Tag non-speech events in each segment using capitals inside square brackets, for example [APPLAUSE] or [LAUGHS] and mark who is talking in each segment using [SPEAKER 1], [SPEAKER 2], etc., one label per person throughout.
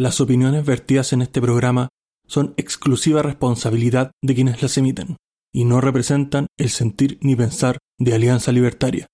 [SPEAKER 1] Las opiniones vertidas en este programa son exclusiva responsabilidad de quienes las emiten y no representan el sentir ni pensar de Alianza Libertaria.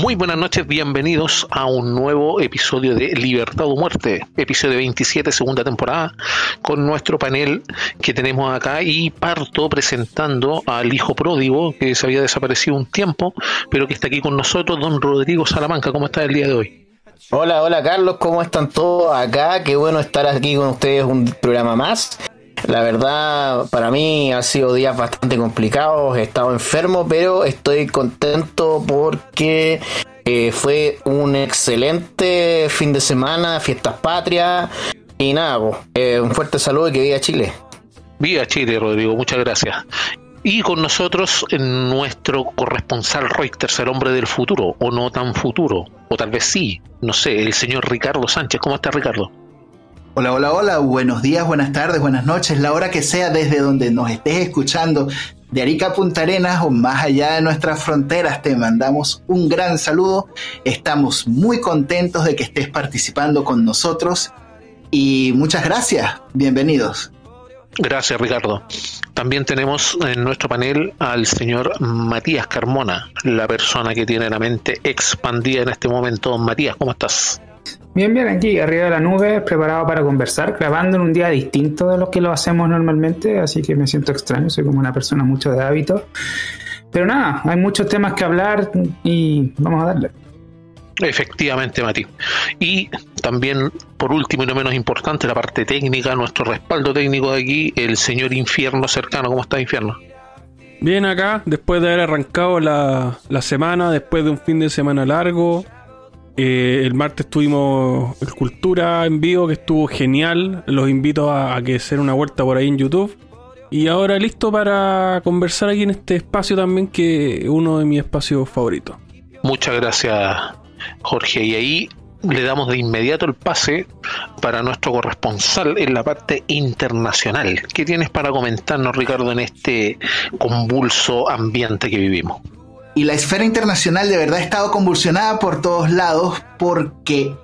[SPEAKER 2] Muy buenas noches, bienvenidos a un nuevo episodio de Libertad o Muerte, episodio 27, segunda temporada, con nuestro panel que tenemos acá y parto presentando al hijo pródigo que se había desaparecido un tiempo, pero que está aquí con nosotros, don Rodrigo Salamanca. ¿Cómo está el día de hoy?
[SPEAKER 3] Hola, hola Carlos, ¿cómo están todos acá? Qué bueno estar aquí con ustedes un programa más. La verdad, para mí ha sido días bastante complicados, he estado enfermo, pero estoy contento porque eh, fue un excelente fin de semana, fiestas patrias y nada, eh, un fuerte saludo y que viva Chile.
[SPEAKER 2] Viva Chile, Rodrigo, muchas gracias. Y con nosotros nuestro corresponsal Reuters, el hombre del futuro, o no tan futuro, o tal vez sí, no sé, el señor Ricardo Sánchez. ¿Cómo está Ricardo?
[SPEAKER 4] Hola, hola, hola, buenos días, buenas tardes, buenas noches, la hora que sea desde donde nos estés escuchando, de Arica Punta Arenas o más allá de nuestras fronteras, te mandamos un gran saludo. Estamos muy contentos de que estés participando con nosotros y muchas gracias, bienvenidos.
[SPEAKER 2] Gracias, Ricardo. También tenemos en nuestro panel al señor Matías Carmona, la persona que tiene la mente expandida en este momento. Matías, ¿cómo estás?
[SPEAKER 5] Bien, bien, aquí arriba de la nube, preparado para conversar, grabando en un día distinto de lo que lo hacemos normalmente, así que me siento extraño, soy como una persona mucho de hábito. Pero nada, hay muchos temas que hablar y vamos a darle.
[SPEAKER 2] Efectivamente, Mati. Y también, por último y no menos importante, la parte técnica, nuestro respaldo técnico de aquí, el señor Infierno cercano. ¿Cómo está Infierno?
[SPEAKER 1] Bien acá, después de haber arrancado la, la semana, después de un fin de semana largo, eh, el martes tuvimos Cultura en vivo que estuvo genial. Los invito a, que se una vuelta por ahí en YouTube. Y ahora listo para conversar aquí en este espacio también que es uno de mis espacios favoritos.
[SPEAKER 2] Muchas gracias Jorge. Y ahí le damos de inmediato el pase para nuestro corresponsal en la parte internacional. ¿Qué tienes para comentarnos Ricardo en este convulso ambiente que vivimos?
[SPEAKER 4] Y la esfera internacional de verdad ha estado convulsionada por todos lados porque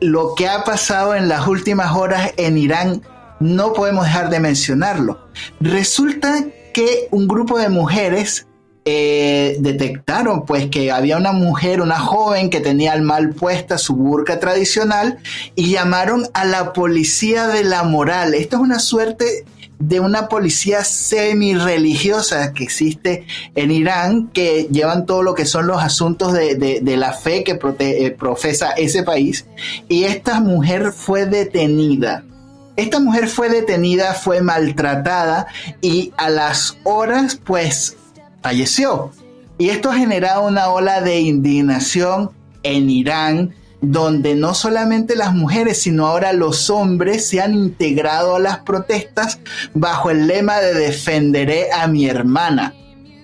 [SPEAKER 4] lo que ha pasado en las últimas horas en Irán no podemos dejar de mencionarlo. Resulta que un grupo de mujeres eh, detectaron pues que había una mujer, una joven que tenía al mal puesta su burka tradicional y llamaron a la policía de la moral. Esto es una suerte de una policía semi-religiosa que existe en Irán, que llevan todo lo que son los asuntos de, la fe que eh, profesa ese país. Y esta mujer fue detenida. Esta mujer fue detenida, fue maltratada y a las horas pues falleció. Y esto ha generado una ola de indignación en Irán, donde no solamente las mujeres, sino ahora los hombres se han integrado a las protestas bajo el lema de defenderé a mi hermana.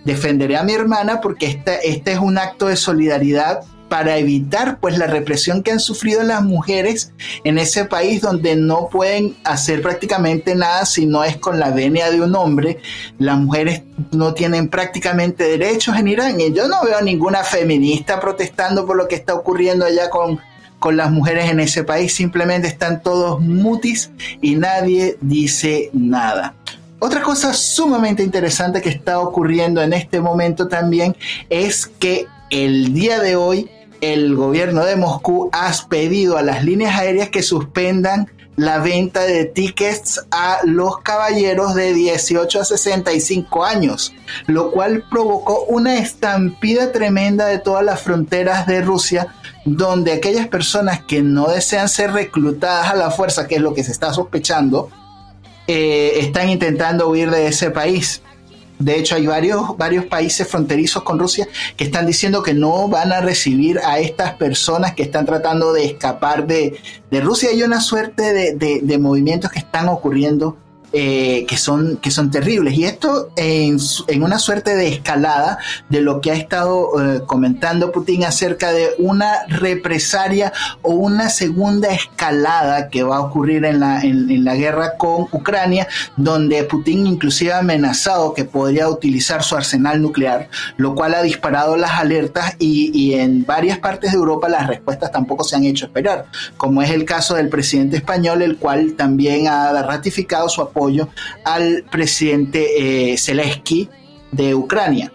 [SPEAKER 4] Defenderé a mi hermana porque este, es un acto de solidaridad para evitar pues la represión que han sufrido las mujeres en ese país donde no pueden hacer prácticamente nada si no es con la venia de un hombre. Las mujeres no tienen prácticamente derechos en Irán y yo no veo ninguna feminista protestando por lo que está ocurriendo allá con, con las mujeres en ese país. Simplemente están todos mutis y nadie dice nada. Otra cosa sumamente interesante que está ocurriendo en este momento también es que el día de hoy el gobierno de Moscú ha pedido a las líneas aéreas que suspendan la venta de tickets a los caballeros de 18 a 65 años, lo cual provocó una estampida tremenda de todas las fronteras de Rusia, donde aquellas personas que no desean ser reclutadas a la fuerza, que es lo que se está sospechando, eh, están intentando huir de ese país. De hecho, hay varios, varios países fronterizos con Rusia que están diciendo que no van a recibir a estas personas que están tratando de escapar de, Rusia. Hay una suerte de, movimientos que están ocurriendo eh, que, son, que son terribles. Y esto en, en, una suerte de escalada de lo que ha estado eh, comentando Putin acerca de una represaria o una segunda escalada que va a ocurrir en la, en, la guerra con Ucrania, donde Putin inclusive ha amenazado que podría utilizar su arsenal nuclear, lo cual ha disparado las alertas y, y en varias partes de Europa las respuestas tampoco se han hecho esperar, como es el caso del presidente español, el cual también ha ratificado su apoyo al presidente eh, Zelensky de Ucrania.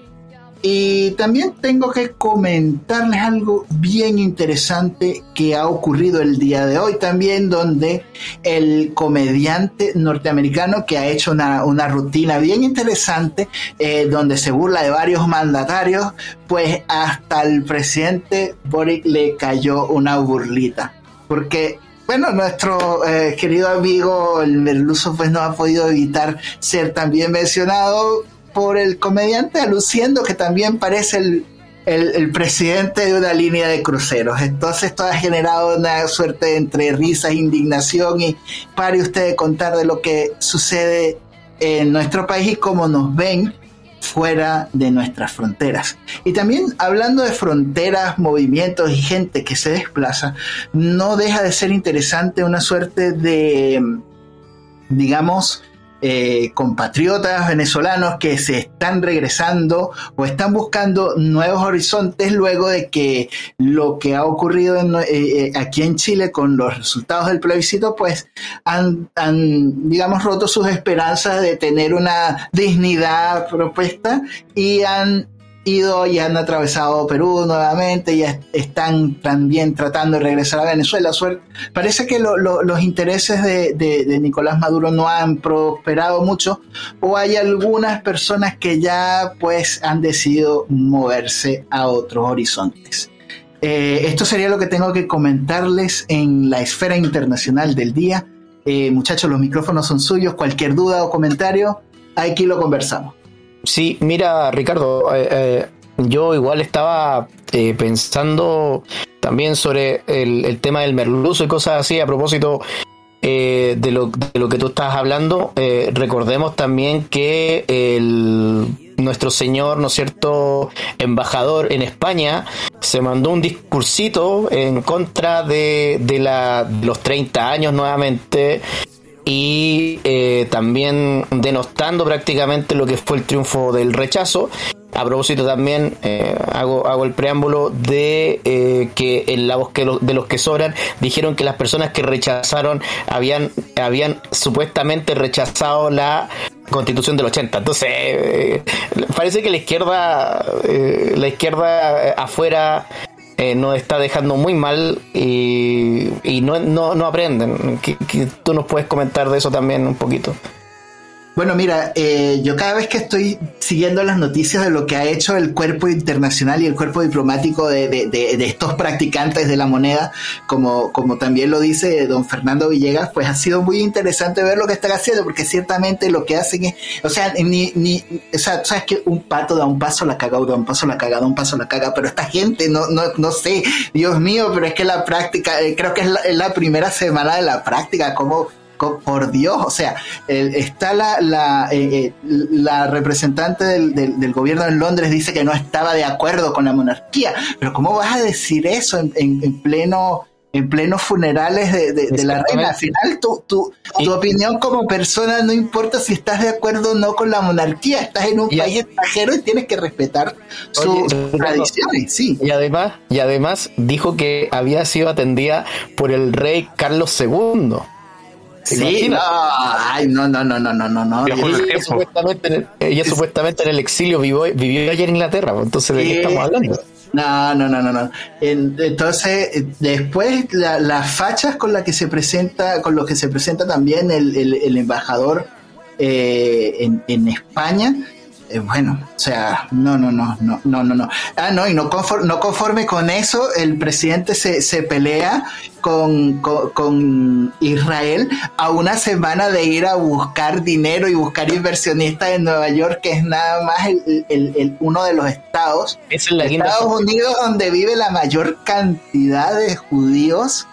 [SPEAKER 4] Y también tengo que comentarles algo bien interesante que ha ocurrido el día de hoy también, donde el comediante norteamericano que ha hecho una, rutina bien interesante, eh, donde se burla de varios mandatarios, pues hasta el presidente Boric le cayó una burlita. Porque bueno, nuestro eh, querido amigo el merluzo pues no ha podido evitar ser también mencionado por el comediante aluciendo que también parece el, el, presidente de una línea de cruceros. Entonces esto ha generado una suerte entre risas, indignación y pare usted de contar de lo que sucede en nuestro país y cómo nos ven fuera de nuestras fronteras. Y también hablando de fronteras, movimientos y gente que se desplaza, no deja de ser interesante una suerte de, digamos, eh, compatriotas venezolanos que se están regresando o están buscando nuevos horizontes luego de que lo que ha ocurrido eh, eh, aquí en Chile con los resultados del plebiscito, pues han, han, digamos, roto sus esperanzas de tener una dignidad propuesta y han ido y han atravesado Perú nuevamente y están también tratando de regresar a Venezuela. Parece que los intereses de, Nicolás Maduro no han prosperado mucho o hay algunas personas que ya pues han decidido moverse a otros horizontes. Eh, esto sería lo que tengo que comentarles en la esfera internacional del día. Eh, muchachos, los micrófonos son suyos. Cualquier duda o comentario, aquí lo conversamos.
[SPEAKER 3] Sí, mira, Ricardo, eh, eh, yo igual estaba eh, pensando también sobre el, tema del merluzo y cosas así a propósito de, lo, de lo que tú estás hablando. recordemos también que el, nuestro señor, ¿no es cierto?, embajador en España, se mandó un discursito en contra de, de, la, los 30 años nuevamente y eh, también denostando prácticamente lo que fue el triunfo del rechazo. A propósito también eh, hago, hago el preámbulo de eh, que en la voz que de los que sobran dijeron que las personas que rechazaron habían, habían supuestamente rechazado la constitución del 80. Entonces, parece que la izquierda, la izquierda afuera eh, nos está dejando muy mal y, no, no, aprenden. que tú nos puedes comentar de eso también un poquito?
[SPEAKER 4] Bueno, mira, eh, yo cada vez que estoy siguiendo las noticias de lo que ha hecho el cuerpo internacional y el cuerpo diplomático de, estos practicantes de la moneda, como, como también lo dice don Fernando Villegas, pues ha sido muy interesante ver lo que están haciendo, porque ciertamente lo que hacen es, o sea, ni, ni o sea, sabes que un pato da un paso la caga, da un paso la caga, da un paso la caga, pero esta gente, no, no, no sé, Dios mío, pero es que la práctica, eh, creo que es la, es la primera semana de la práctica, como por Dios, o sea, está la, la, eh, eh, la representante del, gobierno en Londres dice que no estaba de acuerdo con la monarquía, pero ¿cómo vas a decir eso en, pleno en plenos funerales de, la reina. Al final, tu, tu, tu, opinión como persona no importa si estás de acuerdo o no con la monarquía. Estás en un país extranjero y tienes que respetar sus tradiciones. Sí.
[SPEAKER 3] Y además, y además dijo que había sido atendida por el rey Carlos II.
[SPEAKER 4] Sí, no, ay, no, no, no, no, no, no.
[SPEAKER 3] Ella, supuestamente, ella supuestamente en el exilio vivió, vivió ayer en Inglaterra, pues, entonces de qué estamos hablando.
[SPEAKER 4] No, no, no, no, no. Entonces, después las fachas con las que se presenta, con los que se presenta también el, el, embajador eh, en, en España, eh, bueno, o sea, no, no, no, no, no, no, no. Ah, no, y no conforme, no conforme con eso, el presidente se, se pelea con, con, Israel a una semana de ir a buscar dinero y buscar inversionistas en Nueva York, que es nada más el, el, uno de los estados,
[SPEAKER 3] es la
[SPEAKER 4] Estados Unidos, donde vive la mayor cantidad de judíos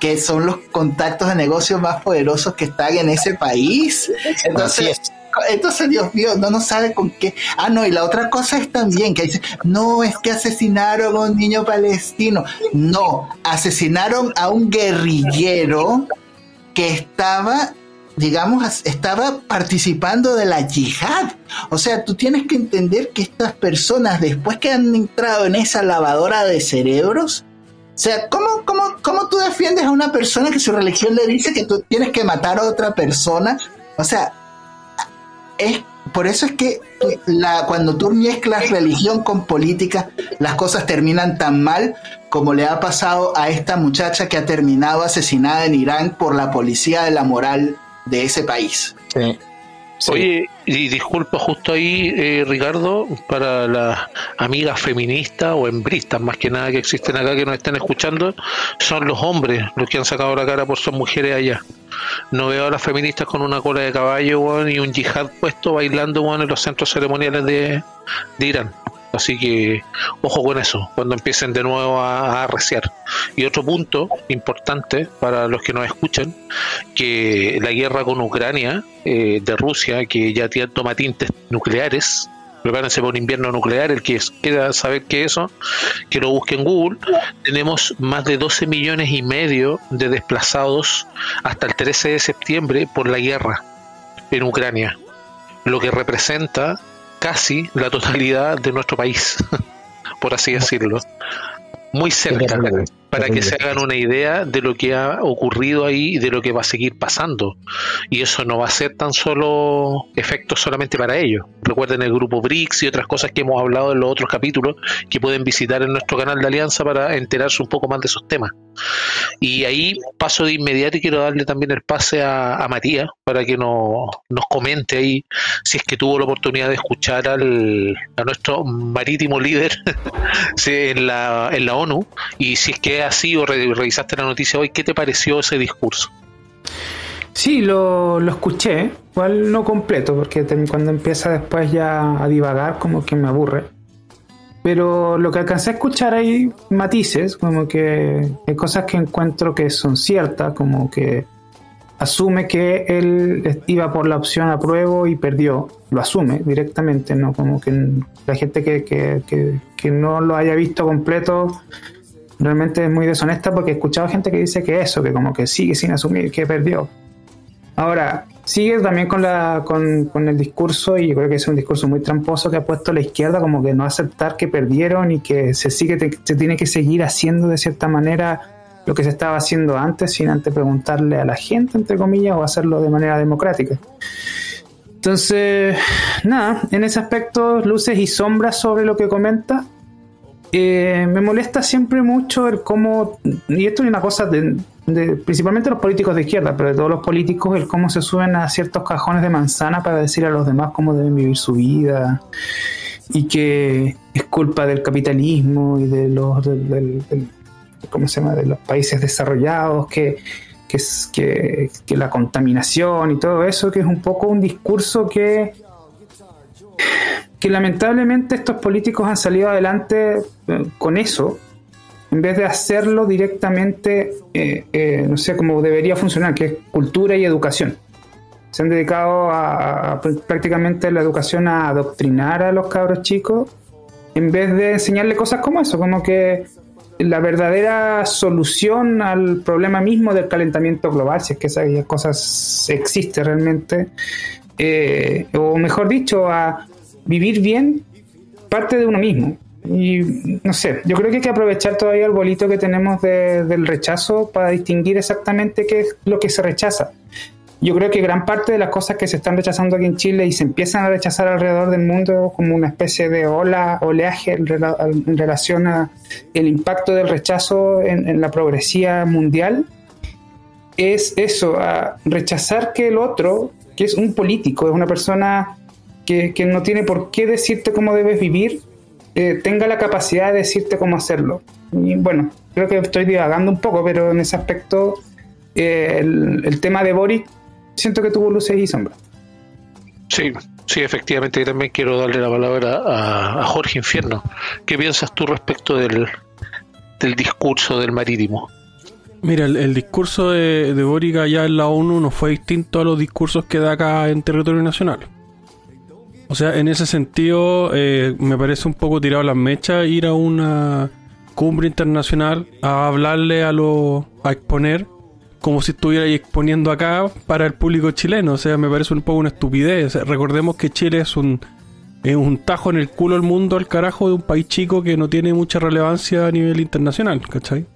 [SPEAKER 4] que son los contactos de negocios más poderosos que están en ese país. Entonces, entonces, Dios mío, no nos sabe con qué. Ah, no, y la otra cosa es también que dice, no, es que asesinaron a un niño palestino. No, asesinaron a un guerrillero que estaba digamos, estaba participando de la yihad. O sea, tú tienes que entender que estas personas, después que han entrado en esa lavadora de cerebros, o sea, ¿cómo, cómo, cómo tú defiendes a una persona que su religión le dice que tú tienes que matar a otra persona? O sea, es por eso es que la, cuando tú mezclas religión con política, las cosas terminan tan mal como le ha pasado a esta muchacha que ha terminado asesinada en Irán por la policía de la moral de ese país. Sí.
[SPEAKER 2] Oye, y disculpa justo ahí, eh, Ricardo, para las amigas feministas o hembristas más que nada que existen acá que nos estén escuchando, son los hombres los que han sacado la cara por sus mujeres allá. No veo a las feministas con una cola de caballo y un yihad puesto bailando en los centros ceremoniales de Irán. Así que ojo con eso, cuando empiecen de nuevo a, arreciar. Y otro punto importante para los que nos escuchan, que la guerra con Ucrania eh, de Rusia, que ya toma tintes nucleares, prepárense para un invierno nuclear, el que quiera saber qué es eso, que lo busque en Google, tenemos más de 12 millones y medio de desplazados hasta el 13 de septiembre por la guerra en Ucrania, lo que representa casi la totalidad de nuestro país, [LAUGHS] por así decirlo. Muy cerca para que se hagan una idea de lo que ha ocurrido ahí y de lo que va a seguir pasando. Y eso no va a ser tan solo efecto solamente para ellos. Recuerden el grupo BRICS y otras cosas que hemos hablado en los otros capítulos que pueden visitar en nuestro canal de Alianza para enterarse un poco más de esos temas. Y ahí paso de inmediato y quiero darle también el pase a, Matías para que nos, nos comente ahí si es que tuvo la oportunidad de escuchar al, a nuestro marítimo líder [LAUGHS] en, la, en la ONU y si es que así o revisaste la noticia hoy, ¿qué te pareció ese discurso?
[SPEAKER 5] Sí, lo, lo escuché, igual no completo, porque cuando empieza después ya a divagar como que me aburre. Pero lo que alcancé a escuchar hay matices, como que hay cosas que encuentro que son ciertas, como que asume que él iba por la opción apruebo y perdió. Lo asume directamente, ¿no? Como que la gente que, que, que no lo haya visto completo realmente es muy deshonesta porque he escuchado gente que dice que eso, que como que sigue sin asumir que perdió. Ahora, sigue también con, la, con, con, el discurso, y yo creo que es un discurso muy tramposo que ha puesto la izquierda, como que no aceptar que perdieron y que se, sigue, se tiene que seguir haciendo de cierta manera lo que se estaba haciendo antes, sin antes preguntarle a la gente, entre comillas, o hacerlo de manera democrática. Entonces, nada, en ese aspecto, luces y sombras sobre lo que comenta. Eh, me molesta siempre mucho el cómo, y esto es una cosa de, principalmente los políticos de izquierda, pero de todos los políticos, el cómo se suben a ciertos cajones de manzana para decir a los demás cómo deben vivir su vida y que es culpa del capitalismo y de los, ¿cómo se llama? de los países desarrollados, que, que, que, que la contaminación y todo eso, que es un poco un discurso que que lamentablemente estos políticos han salido adelante eh, con eso, en vez de hacerlo directamente, eh, eh, no sé cómo debería funcionar, que es cultura y educación. Se han dedicado a, prácticamente la educación a adoctrinar a los cabros chicos, en vez de enseñarle cosas como eso, como que la verdadera solución al problema mismo del calentamiento global, si es que esas cosas existe realmente, o mejor dicho, a vivir bien parte de uno mismo. Y no sé, yo creo que hay que aprovechar todavía el bolito que tenemos del rechazo para distinguir exactamente qué es lo que se rechaza. Yo creo que gran parte de las cosas que se están rechazando aquí en Chile y se empiezan a rechazar alrededor del mundo como una especie de ola, oleaje en, relación a el impacto del rechazo en, en la progresía mundial, es eso, a rechazar que el otro, que es un político, es una persona que, no tiene por qué decirte cómo debes vivir, eh, tenga la capacidad de decirte cómo hacerlo. Y bueno, creo que estoy divagando un poco, pero en ese aspecto eh, el, tema de Boric siento que tuvo luces y sombras.
[SPEAKER 2] Sí, sí, efectivamente. Y también quiero darle la palabra a, Jorge Infierno. ¿Qué piensas tú respecto del, del discurso del marítimo?
[SPEAKER 1] Mira, el, el discurso de, de Boric allá en la ONU no fue distinto a los discursos que da acá en territorio nacional. O sea, en ese sentido, eh, me parece un poco tirado las mechas ir a una cumbre internacional a hablarle a los. a exponer como si estuviera exponiendo acá para el público chileno. O sea, me parece un poco una estupidez. Recordemos que Chile es un, es un tajo en el culo del mundo al carajo de un país chico que no tiene mucha relevancia a nivel internacional, ¿cachai?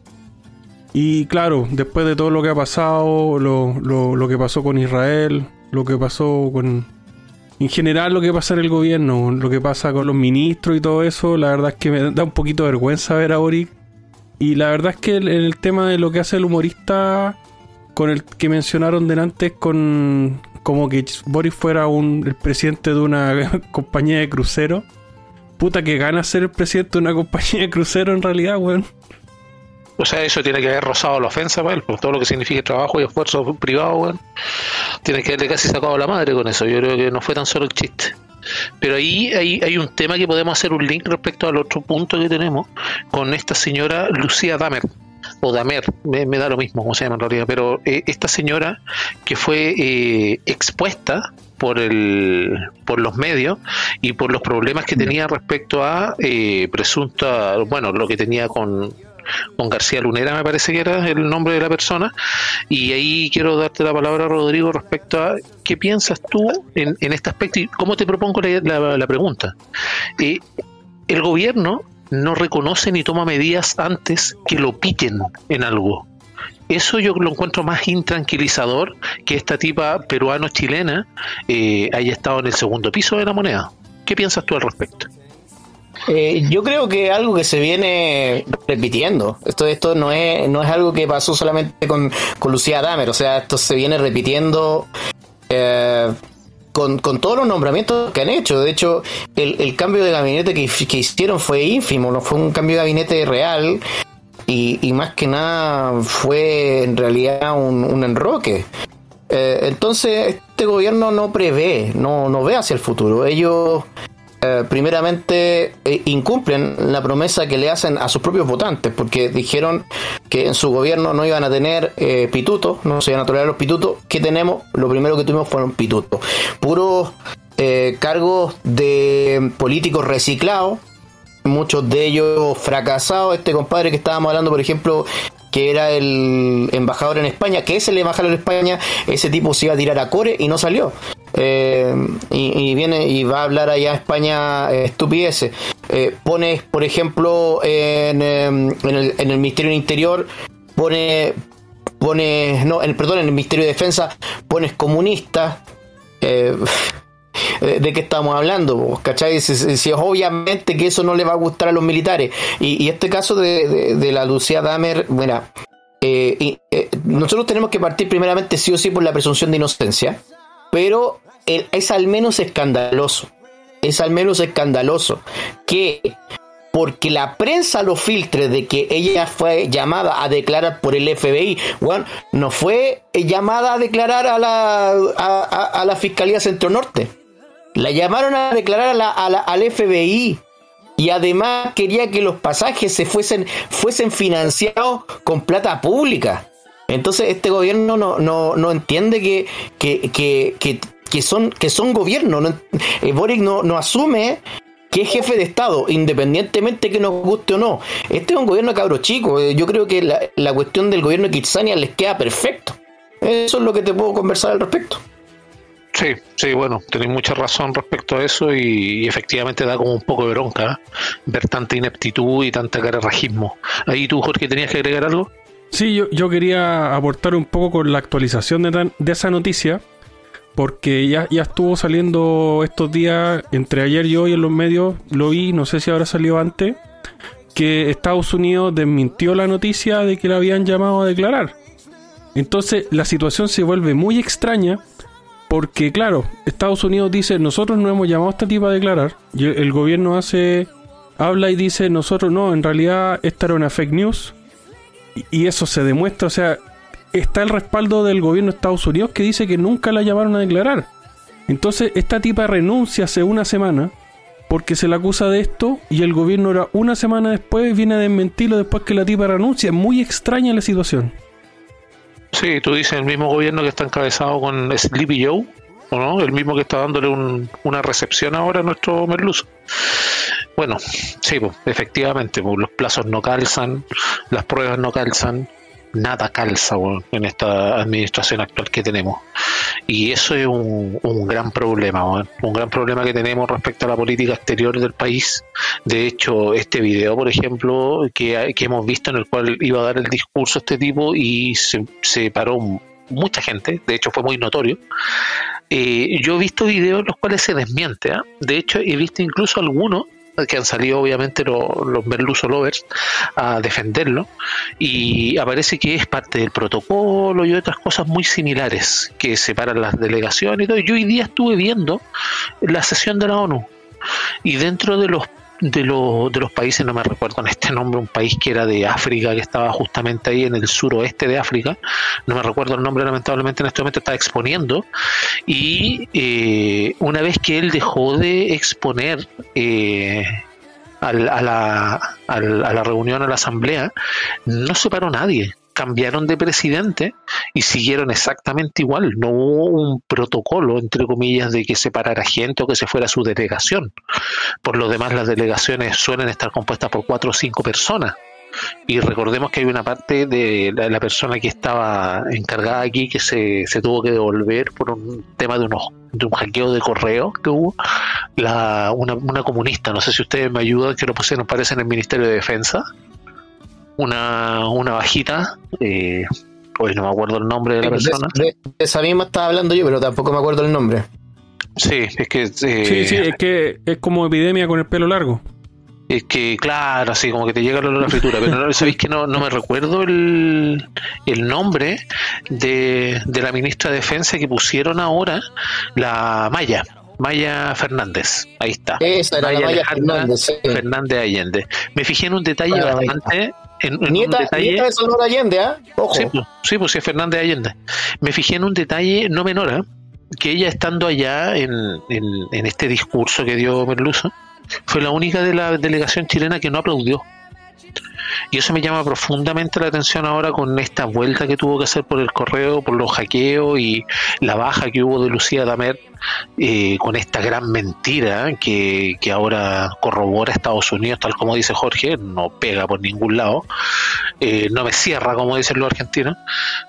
[SPEAKER 1] Y claro, después de todo lo que ha pasado, lo, lo, lo que pasó con Israel, lo que pasó con... En general lo que pasa en el gobierno, lo que pasa con los ministros y todo eso, la verdad es que me da un poquito de vergüenza ver a Boric. Y la verdad es que el, el tema de lo que hace el humorista con el que mencionaron delante con como que Boris fuera un, el presidente de una [LAUGHS] compañía de crucero. Puta que gana ser el presidente de una [LAUGHS] compañía de crucero en realidad, weón.
[SPEAKER 2] O sea, eso tiene que haber rozado la ofensa para él, por todo lo que significa trabajo y esfuerzo privado. Tiene que haberle casi sacado la madre con eso. Yo creo que no fue tan solo el chiste. Pero ahí hay, hay un tema que podemos hacer un link respecto al otro punto que tenemos con esta señora Lucía Damer o Damer, me, me da lo mismo como se llama en realidad, pero eh, esta señora que fue eh, expuesta por el por los medios y por los problemas que tenía respecto a eh, presunta, bueno, lo que tenía con con García Lunera, me parece que era el nombre de la persona. Y ahí quiero darte la palabra, Rodrigo, respecto a qué piensas tú en, este aspecto y cómo te propongo la pregunta. Eh, el gobierno no reconoce ni toma medidas antes que lo piquen en algo. Eso yo lo encuentro más intranquilizador que esta tipa peruano-chilena eh, haya estado en el segundo piso de la moneda. ¿Qué piensas tú al respecto?
[SPEAKER 3] Eh, yo creo que algo que se viene repitiendo. Esto, esto no es, no es algo que pasó solamente con, con Lucía Damer, o sea, esto se viene repitiendo eh, con, con todos los nombramientos que han hecho. De hecho, el, el cambio de gabinete que, hicieron fue ínfimo, no fue un cambio de gabinete real. Y, y más que nada fue en realidad un, un enroque. Eh, entonces, este gobierno no prevé, no, no ve hacia el futuro. Ellos eh, primeramente eh, incumplen la promesa que le hacen a sus propios votantes, porque dijeron que en su gobierno no iban a tener eh, pitutos, no se iban a tolerar los pitutos. ¿Qué tenemos? Lo primero que tuvimos fueron pitutos. Puros eh, cargos de políticos reciclados, muchos de ellos fracasados. Este compadre que estábamos hablando, por ejemplo, que era el embajador en España, que es el embajador en España, ese tipo se iba a tirar a core y no salió. Eh, y, viene y va a hablar allá a España eh, estupideces. Eh, pones, por ejemplo, en, em, en el, en el Ministerio del Interior, pone, pones, no, en, perdón, en el Ministerio de Defensa, pones comunistas. [LAUGHS] Eh, ¿De qué estamos hablando? ¿Cachai? Si, si- obviamente que eso no le va a gustar a los militares. Y, este caso de, de- la Lucía Damer, bueno, nosotros tenemos que partir primeramente sí o sí por la presunción de inocencia, pero es al menos escandaloso. Es al menos escandaloso que porque la prensa lo filtre de que ella fue llamada a declarar por el FBI, bueno, no fue llamada a declarar a la, a- a la Fiscalía Centro Norte. La llamaron a declarar a la- a la- al FBI. Y además quería que los pasajes se fuesen, fuesen financiados con plata pública. Entonces este gobierno no, no, no entiende que, que, que, que, que son, que son gobierno. No, eh, Boric no, no asume que es jefe de Estado, independientemente que nos guste o no. Este es un gobierno cabro chico. Eh, Yo creo que la, la cuestión del gobierno de Kitsania les queda perfecto. Eso es lo que te puedo conversar al respecto.
[SPEAKER 2] Sí, sí, bueno, tenéis mucha razón respecto a eso y, efectivamente da como un poco de bronca ¿eh? ver tanta ineptitud y tanta carerrajismo. Ahí tú, Jorge, tenías que agregar algo.
[SPEAKER 1] Sí, yo, yo quería aportar un poco con la actualización de, de esa noticia, porque ya, ya estuvo saliendo estos días, entre ayer y hoy en los medios, lo vi, no sé si habrá salido antes, que Estados Unidos desmintió la noticia de que la habían llamado a declarar. Entonces la situación se vuelve muy extraña, porque claro, Estados Unidos dice, nosotros no hemos llamado a esta tipa a declarar, y el gobierno hace, habla y dice, nosotros no, en realidad esta era una fake news, y- eso se demuestra, o sea, está el respaldo del gobierno de Estados Unidos que dice que nunca la llamaron a declarar. Entonces, esta tipa renuncia hace una semana porque se la acusa de esto y el gobierno ahora una semana después viene a desmentirlo después que la tipa renuncia. Es muy extraña la situación.
[SPEAKER 2] Sí, tú dices el mismo gobierno que está encabezado con Sleepy Joe, ¿o no? El mismo que está dándole una recepción ahora a nuestro merluzo. Bueno, sí, pues, efectivamente, los plazos no calzan, las pruebas no calzan, nada calza en esta administración actual que tenemos. Y eso es un, gran problema, un gran problema que tenemos respecto a la política exterior del país. De hecho, este video, por ejemplo, que, hemos visto en el cual iba a dar el discurso este tipo y se, paró mucha gente, de hecho fue muy notorio. Eh, yo he visto videos en los cuales se desmiente, ¿ah? de hecho he visto incluso algunos que han salido obviamente los Merluzo Lovers a defenderlo y aparece que es parte del protocolo y otras cosas muy similares que separan las delegaciones y todo. Yo hoy día estuve viendo la sesión de la ONU y dentro de los de, de los países, no me recuerdo en este nombre, un país que era de África, que estaba justamente ahí en el suroeste de África, no me recuerdo el nombre lamentablemente en este momento, estaba exponiendo, y eh, una vez que él dejó de exponer eh, a, la, a la reunión, a la asamblea, no se paró nadie cambiaron de presidente y siguieron exactamente igual. No hubo un protocolo, entre comillas, de que separara gente o que se fuera su delegación. Por lo demás, las delegaciones suelen estar compuestas por cuatro o cinco personas. Y recordemos que hay una parte de la, persona que estaba encargada aquí que se, se, tuvo que devolver por un tema de, unos, de un hackeo de correo que hubo. La, una, una comunista, no sé si ustedes me ayudan, que lo pusieron, parece, en el Ministerio de Defensa una, una bajita, eh, pues no me acuerdo el nombre de la persona.
[SPEAKER 3] De, esa misma estaba hablando yo, pero tampoco me acuerdo el nombre.
[SPEAKER 2] Sí, es que... Eh,
[SPEAKER 1] sí, sí, es que es como epidemia con el pelo largo.
[SPEAKER 2] Es que, claro, así como que te llega el olor a fritura, pero no, [LAUGHS] sabéis que no, no me recuerdo el, el nombre de, de la ministra de Defensa que pusieron ahora, la Maya. Maya Fernández, ahí está.
[SPEAKER 3] Esa era Maya,
[SPEAKER 2] Fernández, Fernández Allende. Me fijé en un detalle bastante en,
[SPEAKER 3] nieta,
[SPEAKER 2] un detalle,
[SPEAKER 3] nieta de Sonora Allende, ¿ah? Ojo.
[SPEAKER 2] Sí, pues, sí, pues es Fernández Allende. Me fijé en un detalle no menor, ¿eh? que ella estando allá en, en, este discurso que dio Merluza, fue la única de la delegación chilena que no aplaudió. Y eso me llama profundamente la atención ahora con esta vuelta que tuvo que hacer por el correo, por los hackeos y la baja que hubo de Lucía Damer eh, con esta gran mentira que, que ahora corrobora Estados Unidos, tal como dice Jorge, no pega por ningún lado, eh, no me cierra, como dicen los argentinos,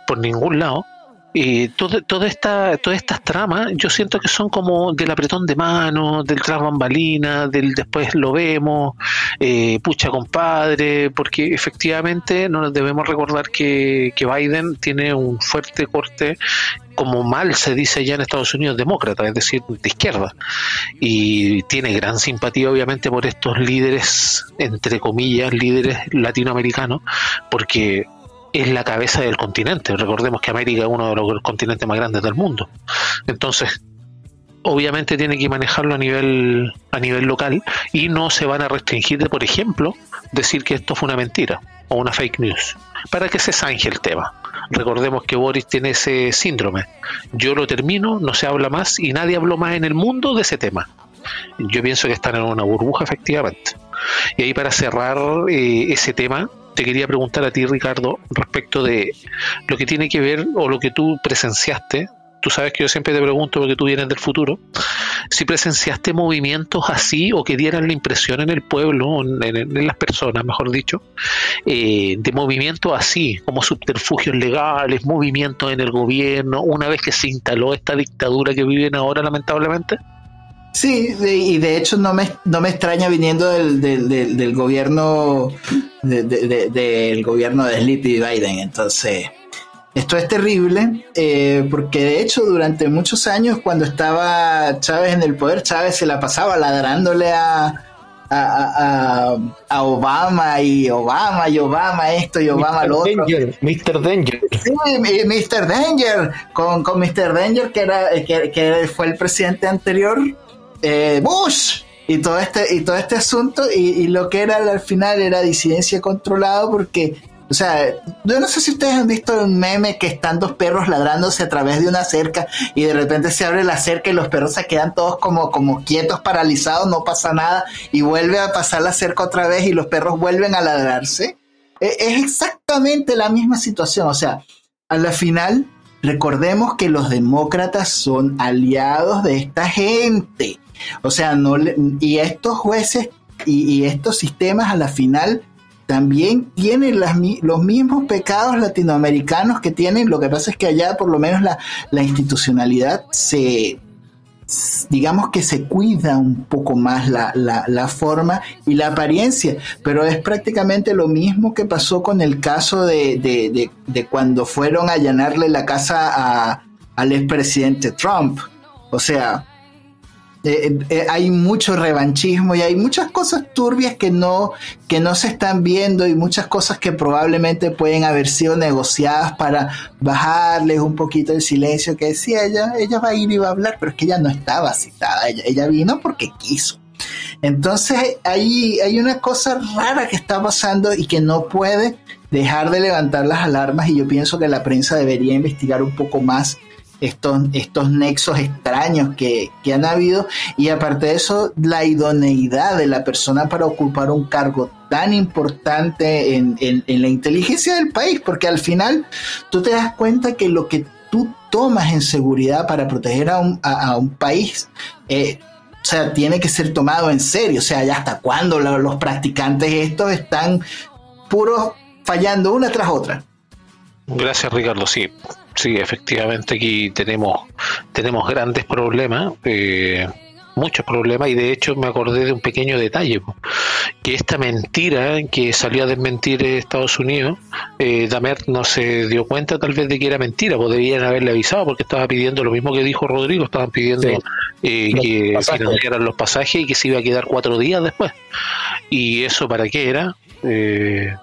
[SPEAKER 2] por ningún lado y todo, toda esta, todas estas tramas yo siento que son como del apretón de mano, del tras bambalina, del después lo vemos, eh, pucha compadre, porque efectivamente no nos debemos recordar que, que Biden tiene un fuerte corte como mal se dice ya en Estados Unidos, demócrata, es decir, de izquierda. Y tiene gran simpatía, obviamente, por estos líderes, entre comillas, líderes latinoamericanos, porque es la cabeza del continente. Recordemos que América es uno de los continentes más grandes del mundo. Entonces, obviamente tiene que manejarlo a nivel a nivel local y no se van a restringir de, por ejemplo, decir que esto fue una mentira o una fake news, para que se zanje el tema. Recordemos que Boris tiene ese síndrome. Yo lo termino, no se habla más y nadie habló más en el mundo de ese tema. Yo pienso que están en una burbuja, efectivamente. Y ahí para cerrar eh, ese tema, te quería preguntar a ti, Ricardo, respecto de lo que tiene que ver o lo que tú presenciaste. Tú sabes que yo siempre te pregunto porque tú vienes del futuro. Si presenciaste movimientos así o que dieran la impresión en el pueblo, en, las personas, mejor dicho, eh, de movimientos así, como subterfugios legales, movimientos en el gobierno, una vez que se instaló esta dictadura que viven ahora, lamentablemente.
[SPEAKER 4] Sí, y de hecho no me, no me extraña viniendo del, del, gobierno del gobierno de Sleepy Biden. Entonces, esto es terrible eh, porque de hecho durante muchos años cuando estaba Chávez en el poder, Chávez se la pasaba ladrándole a, a, a, Obama y Obama y Obama esto y Obama lo otro.
[SPEAKER 3] Mr. Danger.
[SPEAKER 4] Sí, Mr. Danger, con, con Mr. Danger que, era, que, que fue el presidente anterior eh, Bush y todo este y todo este asunto y, lo que era al final era disidencia controlada porque o sea, yo no sé si ustedes han visto un meme que están dos perros ladrándose a través de una cerca y de repente se abre la cerca y los perros se quedan todos como, como quietos, paralizados, no pasa nada y vuelve a pasar la cerca otra vez y los perros vuelven a ladrarse. E, es exactamente la misma situación, o sea, a la final, recordemos que los demócratas son aliados de esta gente. O sea, no y estos jueces y, estos sistemas a la final también tienen los mismos pecados latinoamericanos que tienen. Lo que pasa es que allá por lo menos la, la institucionalidad se, digamos que se cuida un poco más la, forma y la apariencia, pero es prácticamente lo mismo que pasó con el caso de, cuando fueron a allanarle la casa a, al expresidente Trump. O sea, eh, eh, hay mucho revanchismo y hay muchas cosas turbias que no, que no se están viendo y muchas cosas que probablemente pueden haber sido negociadas para bajarles un poquito el silencio que decía ella, ella va a ir y va a hablar, pero es que ella no estaba citada, ella, ella vino porque quiso. Entonces hay, hay una cosa rara que está pasando y que no puede dejar de levantar las alarmas y yo pienso que la prensa debería investigar un poco más estos, estos nexos extraños que, han habido. Y aparte de eso la idoneidad de la persona para ocupar un cargo tan importante en, la inteligencia del país, porque al final tú te das cuenta que lo que tú tomas en seguridad para proteger a un, a, un país, eh, o sea, tiene que ser tomado en serio, o sea, ya hasta cuándo los practicantes estos están puros fallando una tras otra.
[SPEAKER 2] Gracias Ricardo, sí, Sí, efectivamente aquí tenemos, tenemos grandes problemas, eh, muchos problemas, y de hecho me acordé de un pequeño detalle, que esta mentira que salió a desmentir Estados Unidos, eh, Damer no se dio cuenta tal vez de que era mentira, pues debían haberle avisado porque estaba pidiendo lo mismo que dijo Rodrigo, estaban pidiendo eh, que financiaran los pasajes y que se iba a quedar cuatro días después. ¿Y eso para qué era? Eh,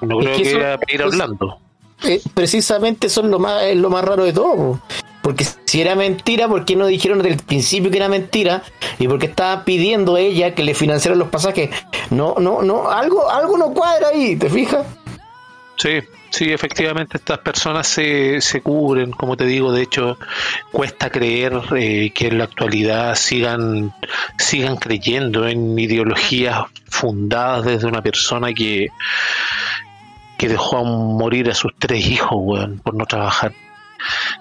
[SPEAKER 2] no creo que, era para ir hablando
[SPEAKER 3] eh, precisamente es lo más, lo más raro de todo. Porque si era mentira, ¿por qué no dijeron desde el principio que era mentira? Y porque estaba pidiendo ella que le financiaran los pasajes. No, no, no, algo, algo no cuadra ahí, ¿te fijas?
[SPEAKER 2] Sí, sí, efectivamente estas personas se, se cubren, como te digo, de hecho cuesta creer eh, que en la actualidad sigan, sigan creyendo en ideologías fundadas desde una persona que que dejó a morir a sus tres hijos, weón, por no trabajar.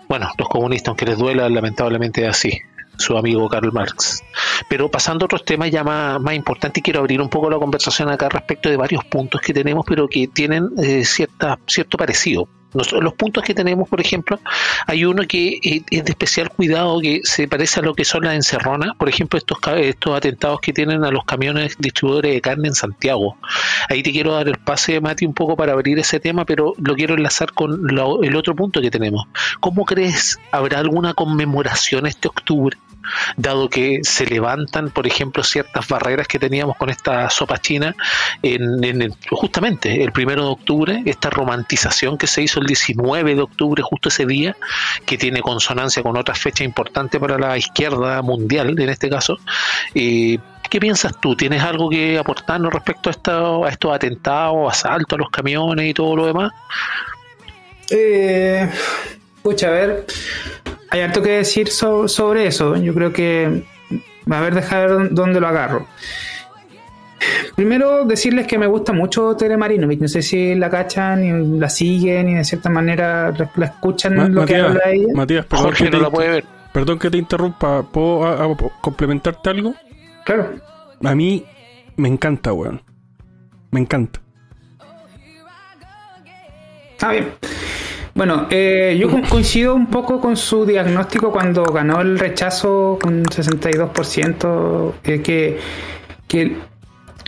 [SPEAKER 2] Bueno, los comunistas, aunque les duela, lamentablemente es así su amigo Karl Marx. Pero pasando a otros temas ya más, más importantes, quiero abrir un poco la conversación acá respecto de varios puntos que tenemos, pero que tienen eh, cierta, cierto parecido los puntos que tenemos, por ejemplo, hay uno que es de especial cuidado, que se parece a lo que son las encerronas, por ejemplo, estos, estos atentados que tienen a los camiones distribuidores de carne en Santiago. Ahí te quiero dar el pase, Mati, un poco para abrir ese tema, pero lo quiero enlazar con el otro punto que tenemos. ¿Cómo crees, habrá alguna conmemoración este octubre? Dado que se levantan, por ejemplo, ciertas barreras que teníamos con esta sopa china en, justamente el primero de octubre, esta romantización que se hizo el 19 de octubre, justo ese día, que tiene consonancia con otra fecha importante para la izquierda mundial, en este caso. Eh, ¿Qué piensas tú? ¿Tienes algo que aportarnos respecto a, a estos atentados, asaltos a los camiones y todo lo demás?
[SPEAKER 5] Eh, pucha, a ver, hay harto que decir sobre eso. Yo creo que va a ver, dejar dónde lo agarro. Primero decirles que me gusta mucho Telemarino, no sé si la cachan y la siguen y de cierta manera la escuchan lo que habla ella.
[SPEAKER 1] Matías, perdón, que te, puede ver. perdón que te interrumpa, ¿puedo complementarte algo?
[SPEAKER 5] Claro.
[SPEAKER 1] A mí me encanta, weón. Me encanta.
[SPEAKER 5] Está bien. Bueno, eh, yo coincido un poco con su diagnóstico cuando ganó el rechazo con 62%, eh, que, que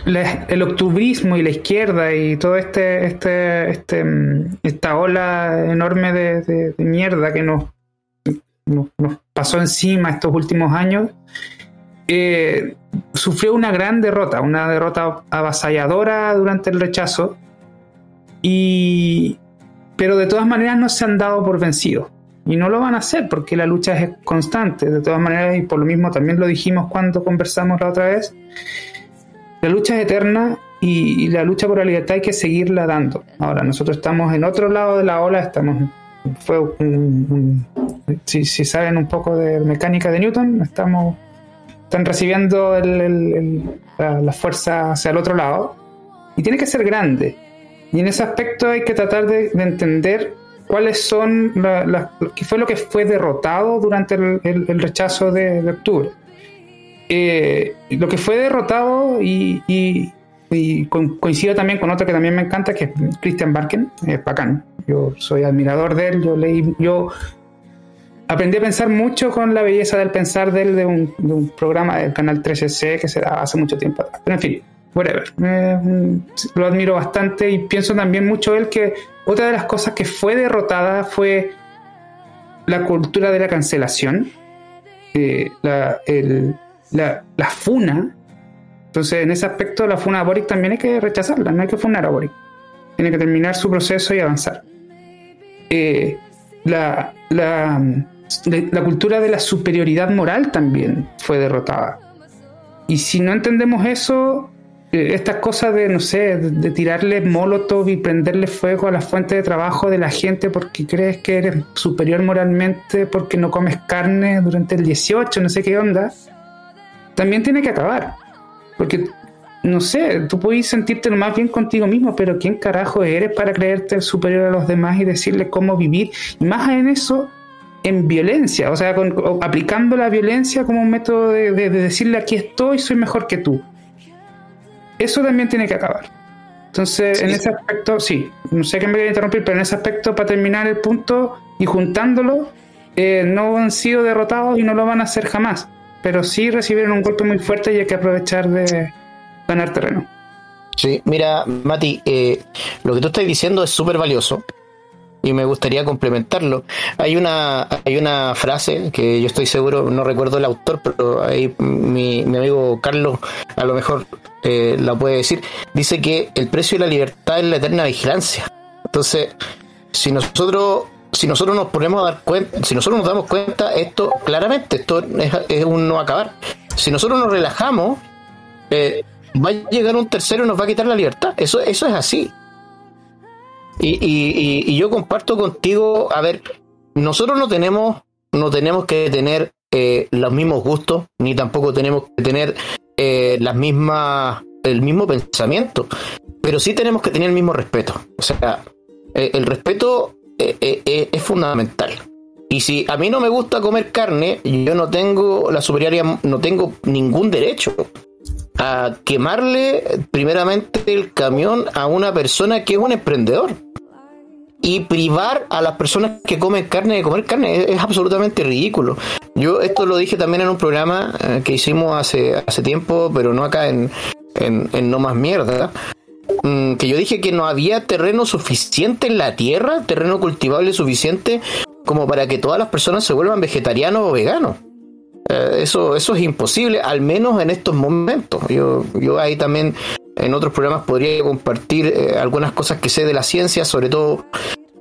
[SPEAKER 5] el octubrismo y la izquierda y todo este, este, este esta ola enorme de, mierda que nos, nos, pasó encima estos últimos años, eh, sufrió una gran derrota, una derrota avasalladora durante el rechazo. Y, pero de todas maneras no se han dado por vencidos. Y no lo van a hacer porque la lucha es constante. De todas maneras, y por lo mismo también lo dijimos cuando conversamos la otra vez, la lucha es eterna y, la lucha por la libertad hay que seguirla dando. Ahora, nosotros estamos en otro lado de la ola, estamos... Fue si, saben un poco de mecánica de Newton, estamos están recibiendo la, la fuerza hacia el otro lado y tiene que ser grande y en ese aspecto hay que tratar de, entender cuáles son, la, qué fue lo que fue derrotado durante el, rechazo de, octubre. Eh, lo que fue derrotado y, coincido también con otro que también me encanta, que es Christian Barken, es bacán. Yo soy admirador de él, yo leí, yo aprendí a pensar mucho con la belleza del pensar de él de un, programa del canal 13C que se daba hace mucho tiempo atrás. Pero en fin, whatever. lo admiro bastante y pienso también mucho él que otra de las cosas que fue derrotada fue la cultura de la cancelación, eh, la, la, funa. Entonces, en ese aspecto, la funa a Boric también hay que rechazarla, no hay que funar a Boric. Tiene que terminar su proceso y avanzar. Eh, la, la, la cultura de la superioridad moral también fue derrotada. Y si no entendemos eso, estas cosas de, no sé, de, tirarle molotov y prenderle fuego a la fuente de trabajo de la gente porque crees que eres superior moralmente porque no comes carne durante el 18, no sé qué onda, también tiene que acabar. Porque, no sé, tú puedes sentirte lo más bien contigo mismo, pero ¿quién carajo eres para creerte superior a los demás y decirles cómo vivir? Y más en eso, en violencia, o sea, aplicando la violencia como un método de decirle aquí estoy, soy mejor que tú eso también tiene que acabar. Entonces, en ese aspecto, sí, no sé qué me voy a interrumpir, pero en ese aspecto, para terminar el punto y juntándolo, eh, no han sido derrotados y no lo van a hacer jamás. Pero sí recibieron un golpe muy fuerte y hay que aprovechar de ganar terreno.
[SPEAKER 3] Sí, mira, Mati, eh, lo que tú estás diciendo es súper valioso y me gustaría complementarlo. Hay una, hay una frase que yo estoy seguro, no recuerdo el autor, pero ahí mi, amigo Carlos a lo mejor eh, la puede decir. Dice que el precio de la libertad es la eterna vigilancia. Entonces, si nosotros si nosotros nos ponemos a dar cuenta, si nosotros nos damos cuenta, esto claramente, esto es, un no acabar. Si nosotros nos relajamos, eh, va a llegar un tercero y nos va a quitar la libertad. Eso, eso es así. Y, yo comparto contigo, a ver, nosotros no tenemos, no tenemos que tener eh, los mismos gustos, ni tampoco tenemos que tener eh, las mismas, el mismo pensamiento, pero sí tenemos que tener el mismo respeto. O sea, eh, el respeto es fundamental. Y si a mí no me gusta comer carne, yo no tengo la superioridad, no tengo ningún derecho a quemarle primeramente el camión a una persona que es un emprendedor. Y privar a las personas que comen carne de comer carne es, absolutamente ridículo. Yo esto lo dije también en un programa eh, que hicimos hace, hace tiempo, pero no acá en, en, No Más Mierda, mm, que yo dije que no había terreno suficiente en la tierra, terreno cultivable suficiente como para que todas las personas se vuelvan vegetarianos o veganos. Eh, eso, eso es imposible, al menos en estos momentos. Yo, yo ahí también en otros programas podría compartir eh, algunas cosas que sé de la ciencia, sobre todo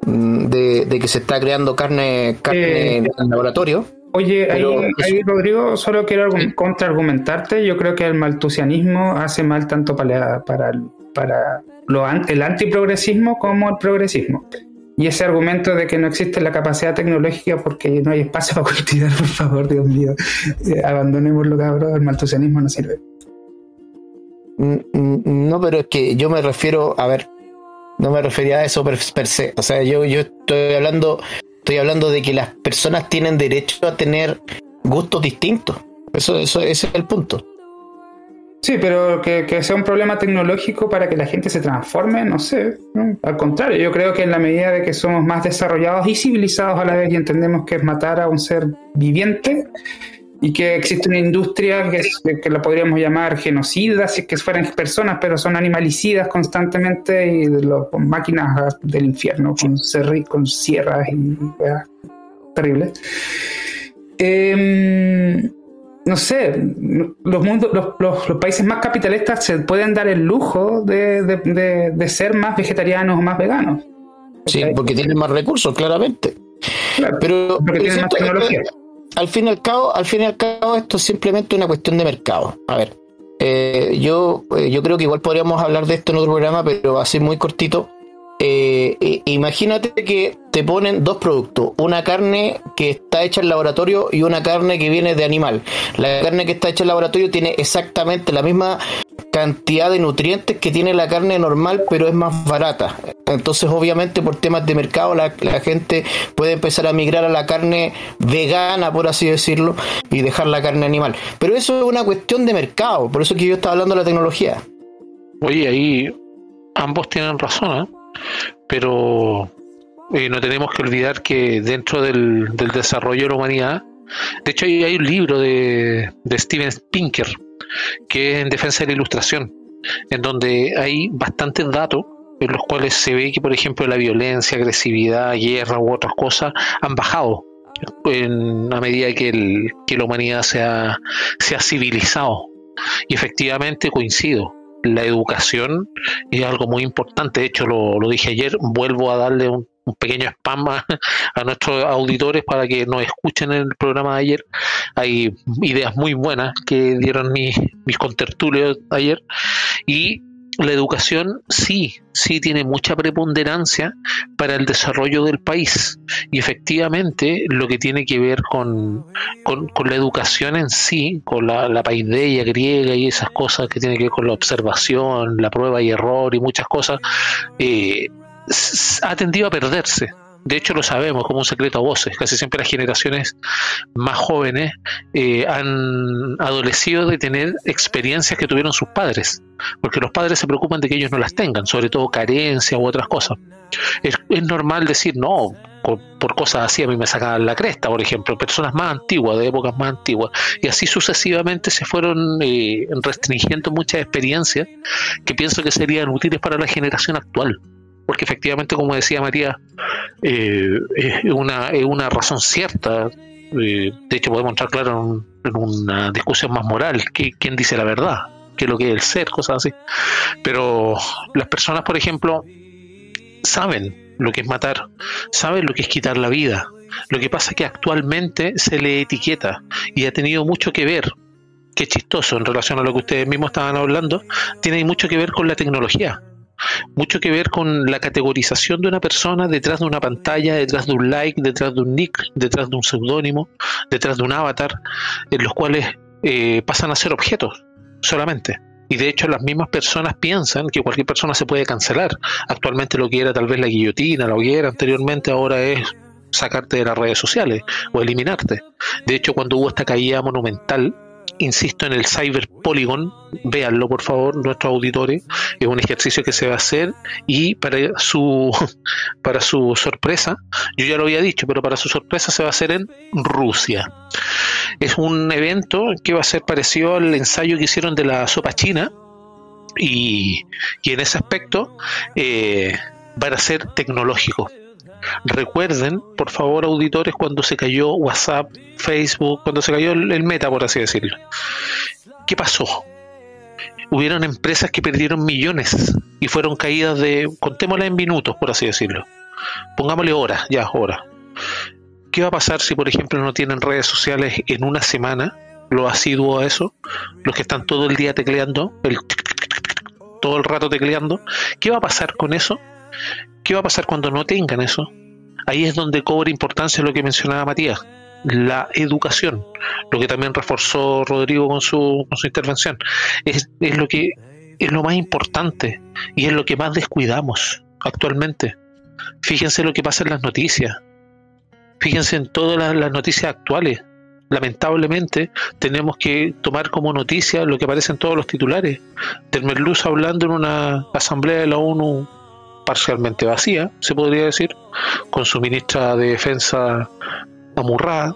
[SPEAKER 3] mm, de, que se está creando carne, carne eh, en el laboratorio.
[SPEAKER 5] Oye, ahí, Rodrigo, solo quiero contraargumentarte. Yo creo que el maltusianismo hace mal tanto para, para, para lo, el antiprogresismo como el progresismo. Y ese argumento de que no existe la capacidad tecnológica porque no hay espacio para cultivar, [LAUGHS] por favor, Dios mío, eh, abandonémoslo, cabrón, el maltusianismo no sirve.
[SPEAKER 3] No, pero es que yo me refiero, a ver, no me refería a eso per, se. O sea, yo, yo estoy hablando, estoy hablando de que las personas tienen derecho a tener gustos distintos. Eso, eso, es el punto.
[SPEAKER 5] Sí, pero que, sea un problema tecnológico para que la gente se transforme, no sé. Al contrario, yo creo que en la medida de que somos más desarrollados y civilizados a la vez y entendemos que es matar a un ser viviente y que existe una industria que, que la podríamos llamar genocida, si es que fueran personas, pero son animalicidas constantemente y con máquinas del infierno, con, con sierras y terribles. Eh, no sé, los, mundos, los, países más capitalistas se pueden dar el lujo de, ser más vegetarianos o más veganos.
[SPEAKER 3] Sí, porque tienen más recursos, claramente. pero tienen más tecnología. Al fin y al cabo, al fin y al cabo, esto es simplemente una cuestión de mercado. A ver, eh, yo, eh, yo creo que igual podríamos hablar de esto en otro programa, pero así muy cortito. eh, imagínate que te ponen dos productos, una carne que está hecha en laboratorio y una carne que viene de animal. La carne que está hecha en laboratorio tiene exactamente la misma cantidad de nutrientes que tiene la carne normal, pero es más barata. Entonces, obviamente, por temas de mercado, la, gente puede empezar a migrar a la carne vegana, por así decirlo, y dejar la carne animal. Pero eso es una cuestión de mercado, por eso que yo estaba hablando de la tecnología.
[SPEAKER 2] Oye, ahí ambos tienen razón, ¿eh? pero eh, no tenemos que olvidar que dentro del, del, desarrollo de la humanidad, de hecho hay, hay un libro de, de, Steven Pinker que es en defensa de la ilustración, en donde hay bastantes datos en los cuales se ve que, por ejemplo, la violencia, agresividad, guerra u otras cosas han bajado en, a medida que, el, que la humanidad se ha, se ha civilizado. Y efectivamente coincido, la educación es algo muy importante. De hecho, lo, lo dije ayer, vuelvo a darle un, un pequeño spam a, a, nuestros auditores para que nos escuchen en el programa de ayer. Hay ideas muy buenas que dieron mis, mis contertulios ayer. Y la educación sí, sí tiene mucha preponderancia para el desarrollo del país. Y efectivamente lo que tiene que ver con, con, con la educación en sí, con la, la, paideia griega y esas cosas que tienen que ver con la observación, la prueba y error y muchas cosas, eh, ha tendido a perderse. De hecho, lo sabemos como un secreto a voces. Casi siempre las generaciones más jóvenes eh, han adolecido de tener experiencias que tuvieron sus padres, porque los padres se preocupan de que ellos no las tengan, sobre todo carencia u otras cosas. Es, normal decir, no, por, por, cosas así a mí me sacaban la cresta, por ejemplo, personas más antiguas, de épocas más antiguas, y así sucesivamente se fueron eh, restringiendo muchas experiencias que pienso que serían útiles para la generación actual porque efectivamente, como decía María, eh, es, una, es una razón cierta. Eh, de hecho, podemos entrar claro en, en una discusión más moral. que ¿Quién dice la verdad? ¿Qué es lo que es el ser? Cosas así. Pero las personas, por ejemplo, saben lo que es matar, saben lo que es quitar la vida. Lo que pasa es que actualmente se le etiqueta y ha tenido mucho que ver qué chistoso en relación a lo que ustedes mismos estaban hablando, tiene mucho que ver con la tecnología mucho que ver con la categorización de una persona detrás de una pantalla, detrás de un like, detrás de un nick, detrás de un seudónimo, detrás de un avatar, en los cuales eh, pasan a ser objetos solamente. Y de hecho las mismas personas piensan que cualquier persona se puede cancelar. Actualmente lo que era tal vez la guillotina, la hoguera anteriormente, ahora es sacarte de las redes sociales o eliminarte. De hecho, cuando hubo esta caída monumental insisto en el Cyber Polygon, véanlo por favor, nuestros auditores, es un ejercicio que se va a hacer y para su [LAUGHS] para su sorpresa, yo ya lo había dicho, pero para su sorpresa se va a hacer en Rusia. Es un evento que va a ser parecido al ensayo que hicieron de la sopa china y, y en ese aspecto eh, van a ser tecnológicos Recuerden, por favor, auditores, cuando se cayó WhatsApp, Facebook, cuando se cayó el, meta, por así decirlo. ¿Qué pasó? Hubieron empresas que perdieron millones y fueron caídas de, contémoslas en minutos, por así decirlo. Pongámosle horas, ya, horas. ¿Qué va a pasar si, por ejemplo, no tienen redes sociales en una semana? Lo asiduo a eso, los que están todo el día tecleando, el todo el rato tecleando. ¿Qué va a pasar con eso? ¿Qué va a pasar cuando no tengan eso? Ahí es donde cobra importancia lo que mencionaba Matías, la educación, lo que también reforzó Rodrigo con su, con su intervención. Es, es lo que es lo más importante y es lo que más descuidamos actualmente. Fíjense lo que pasa en las noticias. Fíjense en todas las, las noticias actuales. Lamentablemente tenemos que tomar como noticia lo que aparece en todos los titulares. Del Merluz hablando en una asamblea de la ONU parcialmente vacía, se podría decir, con su ministra de Defensa amurrada,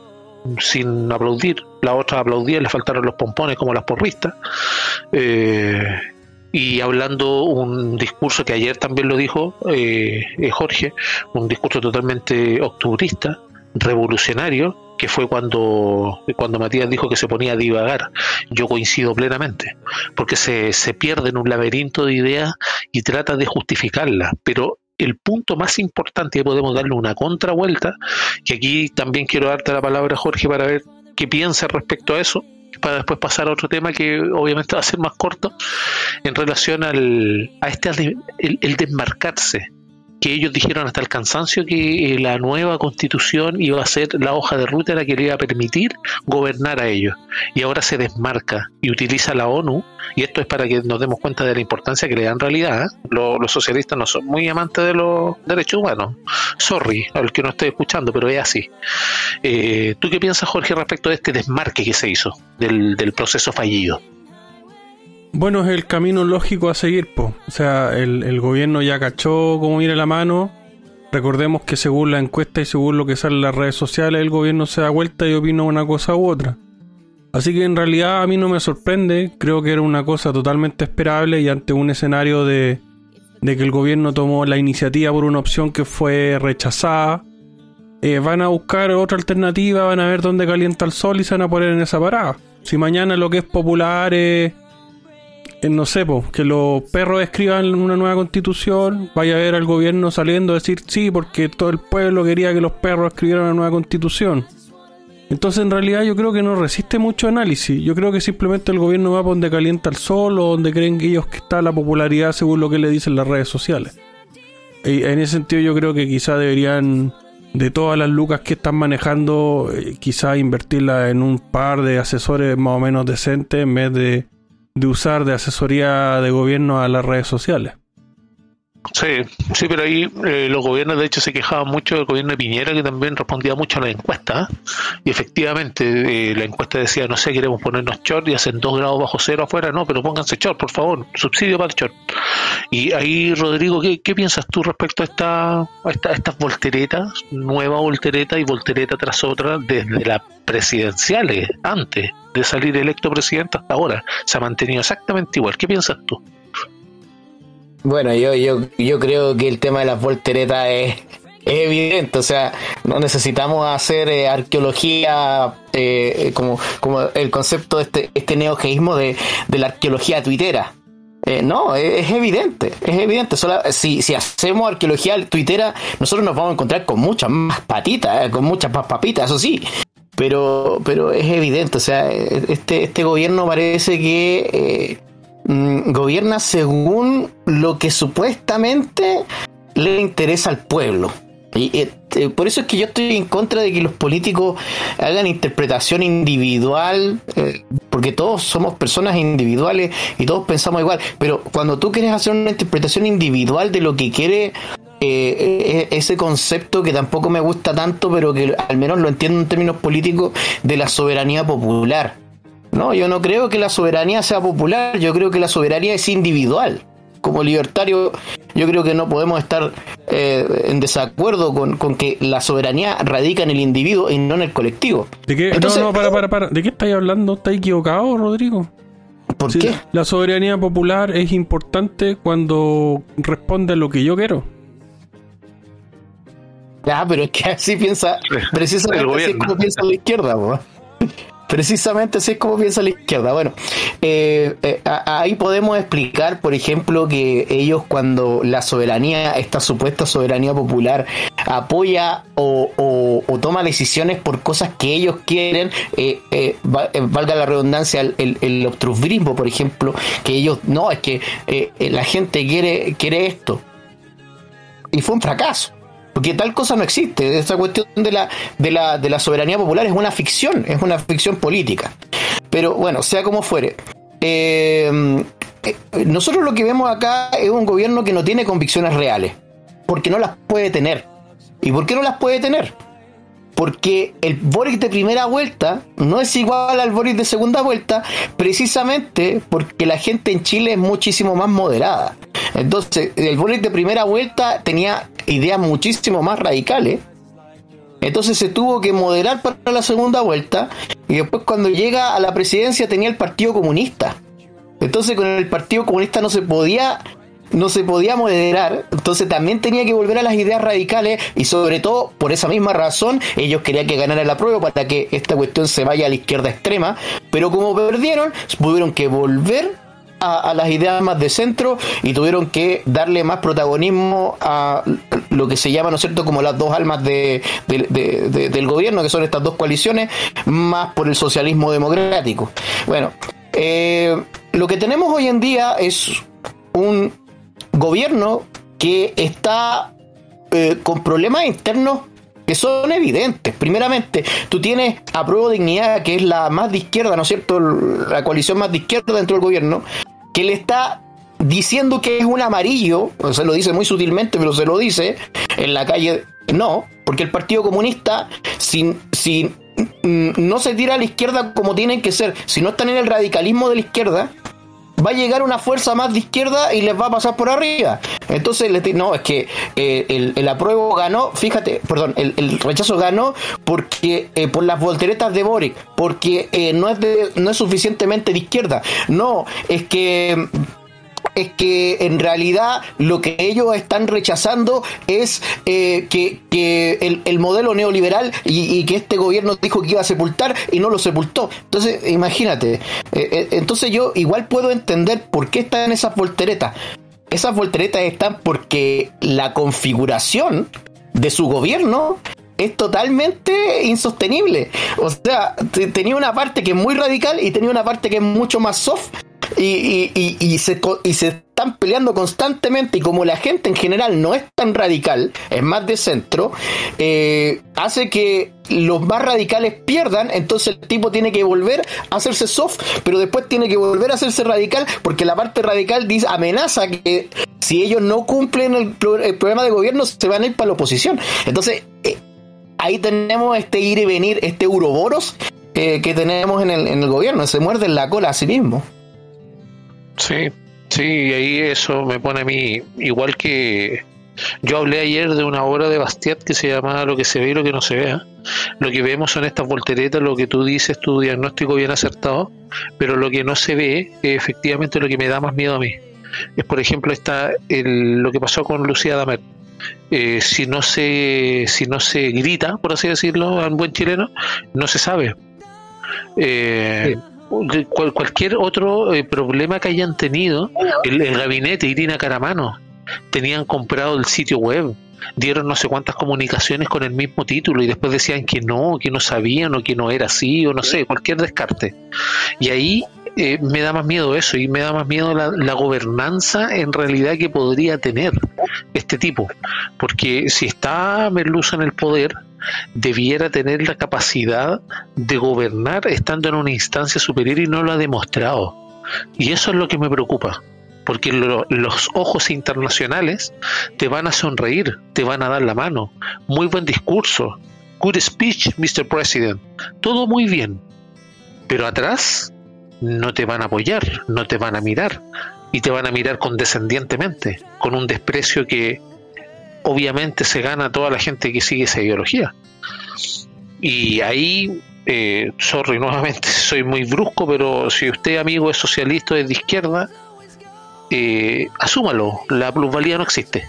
[SPEAKER 2] sin aplaudir, la otra aplaudía, le faltaron los pompones como las porristas, eh, y hablando un discurso que ayer también lo dijo eh, Jorge, un discurso totalmente octubrista, revolucionario, que fue cuando, cuando Matías dijo que se ponía a divagar. Yo coincido plenamente, porque se, se pierde en un laberinto de ideas y trata de justificarlas, pero el punto más importante, y podemos darle una contravuelta, que aquí también quiero darte la palabra Jorge para ver qué piensa respecto a eso, para después pasar a otro tema que obviamente va a ser más corto, en relación al, a este el desmarcarse que ellos dijeron hasta el cansancio que eh, la nueva constitución iba a ser la hoja de ruta la que le iba a permitir gobernar a ellos. Y ahora se desmarca y utiliza la ONU, y esto es para que nos demos cuenta de la importancia que le dan realidad. ¿eh? Los, socialistas no son muy amantes de los derechos humanos. Sorry al que no esté escuchando, pero es así. Eh, ¿Tú qué piensas, Jorge, respecto de este desmarque que se hizo del, del proceso fallido?
[SPEAKER 1] Bueno, es el camino lógico a seguir, po. O sea, el, gobierno ya cachó cómo viene la mano. Recordemos que según la encuesta y según lo que sale en las redes sociales, el gobierno se da vuelta y opina una cosa u otra. Así que en realidad a mí no me sorprende, creo que era una cosa totalmente esperable y ante un escenario de, de que el gobierno tomó la iniciativa por una opción que fue rechazada, eh, van a buscar otra alternativa, van a ver dónde calienta el sol y se van a poner en esa parada. Si mañana lo que es popular es no sé, que los perros escriban una nueva constitución, vaya a ver al gobierno saliendo a decir sí, porque todo el pueblo quería que los perros escribieran una nueva constitución. Entonces en realidad yo creo que no resiste mucho análisis, yo creo que simplemente el gobierno va por donde calienta el sol o donde creen que ellos que está la popularidad según lo que le dicen las redes sociales. Y en ese sentido yo creo que quizá deberían de todas las lucas que están manejando, eh, quizá invertirla en un par de asesores más o menos decentes en vez de de usar de asesoría de gobierno a las redes sociales.
[SPEAKER 2] Sí, sí, pero ahí eh, los gobiernos de hecho se quejaban mucho del gobierno de Piñera que también respondía mucho a la encuesta y efectivamente eh, la encuesta decía, no sé, queremos ponernos short y hacen dos grados bajo cero afuera, no, pero pónganse short, por favor, subsidio para el short. Y ahí, Rodrigo, ¿qué, piensas tú respecto a, esta, a, esta, estas volteretas, nueva voltereta y voltereta tras otra desde las presidenciales, antes de salir electo presidente hasta ahora? Se ha mantenido exactamente igual. ¿Qué piensas tú?
[SPEAKER 3] Bueno, yo, yo, yo creo que el tema de las volteretas es, evidente, o sea, no necesitamos hacer eh, arqueología eh, como, como el concepto de este, este neogeísmo de, de la arqueología tuitera. Eh, no, es, evidente, es evidente. si, si hacemos arqueología tuitera, nosotros nos vamos a encontrar con muchas más patitas, con muchas más papitas, eso sí. Pero, pero es evidente, o sea, este, este gobierno parece que Mm, gobierna según lo que supuestamente le interesa al pueblo. Y este, por eso es que yo estoy en contra de que los políticos hagan interpretación individual, eh, porque todos somos personas individuales y todos pensamos igual. Pero cuando tú quieres hacer una interpretación individual de lo que quiere eh, eh, ese concepto que tampoco me gusta tanto, pero que al menos lo entiendo en términos políticos, de la soberanía popular no, yo no creo que la soberanía sea popular, yo creo que la soberanía es individual. Como libertario, yo creo que no podemos estar eh, en desacuerdo con, que la soberanía radica en el individuo y no en el colectivo.
[SPEAKER 1] ¿De qué? no, no, para, para, para. ¿De qué estáis hablando? ¿Estáis equivocado, Rodrigo?
[SPEAKER 3] ¿Por qué?
[SPEAKER 1] La soberanía popular es importante cuando responde a lo que yo quiero.
[SPEAKER 3] Ah, pero es que así piensa, [LAUGHS] precisamente así es como piensa la izquierda, Precisamente así es como piensa la izquierda. Bueno, eh, eh, ahí podemos explicar, por ejemplo, que ellos cuando la soberanía, esta supuesta soberanía popular, apoya o, toma decisiones por cosas que ellos quieren, eh, valga la redundancia, el, el, por ejemplo, que ellos, no, es que la gente quiere, quiere esto. Y fue un fracaso. Porque tal cosa no existe. Esa cuestión de la, de la, de la soberanía popular es una ficción, es una ficción política. Pero bueno, sea como fuere. Eh, eh, nosotros lo que vemos acá es un gobierno que no tiene convicciones reales. Porque no las puede tener. ¿Y por qué no las puede tener? porque el Boric de primera vuelta no es igual al Boric de segunda vuelta, precisamente porque la gente en Chile es muchísimo más moderada. Entonces, el Boric de primera vuelta tenía ideas muchísimo más radicales. Entonces se tuvo que moderar para la segunda vuelta y después cuando llega a la presidencia tenía el Partido Comunista. Entonces con el Partido Comunista no se podía no se podía moderar, entonces también tenía que volver a las ideas radicales y sobre todo por esa misma razón ellos querían que ganara la prueba para que esta cuestión se vaya a la izquierda extrema, pero como perdieron, tuvieron que volver a, las ideas más de centro y tuvieron que darle más protagonismo a lo que se llama, ¿no es cierto?, como las dos almas de, del gobierno, que son estas dos coaliciones, más por el socialismo democrático. Bueno, eh, lo que tenemos hoy en día es un gobierno que está eh, con problemas internos que son evidentes. Primeramente, tú tienes a Prueba Dignidad, que es la más de izquierda, ¿no es cierto? La coalición más de izquierda dentro del gobierno, que le está diciendo que es un amarillo, se lo dice muy sutilmente, pero se lo dice en la calle, no, porque el Partido Comunista, sin, sin, mm, no se tira a la izquierda como tienen que ser, si no están en el radicalismo de la izquierda, va a llegar una fuerza más de izquierda y les va a pasar por arriba. Entonces, no, es que eh, el, el, apruebo ganó, fíjate, perdón, el, rechazo ganó porque eh, por las volteretas de Boric, porque eh, no, es de, no es suficientemente de izquierda. No, es que es que en realidad lo que ellos están rechazando es eh, que, el, modelo neoliberal y, que este gobierno dijo que iba a sepultar y no lo sepultó. Entonces, imagínate. Eh, eh, entonces yo igual puedo entender por qué están esas volteretas. Esas volteretas están porque la configuración de su gobierno es totalmente insostenible. O sea, tenía una parte que es muy radical y tenía una parte que es mucho más soft y, y, y, se, y se están peleando constantemente y como la gente en general no es tan radical, es más de centro, eh, hace que los más radicales pierdan, entonces el tipo tiene que volver a hacerse soft, pero después tiene que volver a hacerse radical porque la parte radical dice, amenaza que si ellos no cumplen el, programa de gobierno se van a ir para la oposición. Entonces, eh, ahí tenemos este ir y venir, este uroboros que tenemos en el, en el gobierno, se muerde la cola a sí mismo.
[SPEAKER 2] Sí, sí, y ahí eso me pone a mí, igual que yo hablé ayer de una obra de Bastiat que se llama Lo que se ve y lo que no se vea. Lo que vemos son estas volteretas, lo que tú dices, tu diagnóstico bien acertado, pero lo que no se ve es efectivamente lo que me da más miedo a mí. Es, por ejemplo, está el, lo que pasó con Lucía Damer. Eh, si no se si no se grita, por así decirlo, en buen chileno, no se sabe. Eh, cualquier otro eh, problema que hayan tenido, el, gabinete Irina Caramano, tenían comprado el sitio web, dieron no sé cuántas comunicaciones con el mismo título y después decían que no, que no sabían o que no era así o no sé, cualquier descarte. Y ahí eh, me da más miedo eso y me da más miedo la, la, gobernanza en realidad que podría tener este tipo. Porque si está Merluza en el poder, debiera tener la capacidad de gobernar estando en una instancia superior y no lo ha demostrado. Y eso es lo que me preocupa, porque los ojos internacionales te van a sonreír, te van a dar la mano. Muy buen discurso, good speech, Mr. President, todo muy bien, pero atrás no te van a apoyar, no te van a mirar y te van a mirar condescendientemente, con un desprecio que obviamente se gana toda la gente que sigue esa ideología. Y ahí, eh, sorry, [LAUGHS] nuevamente soy muy brusco, pero si usted, amigo, es socialista o es de izquierda, eh, asúmalo, la plusvalía no existe.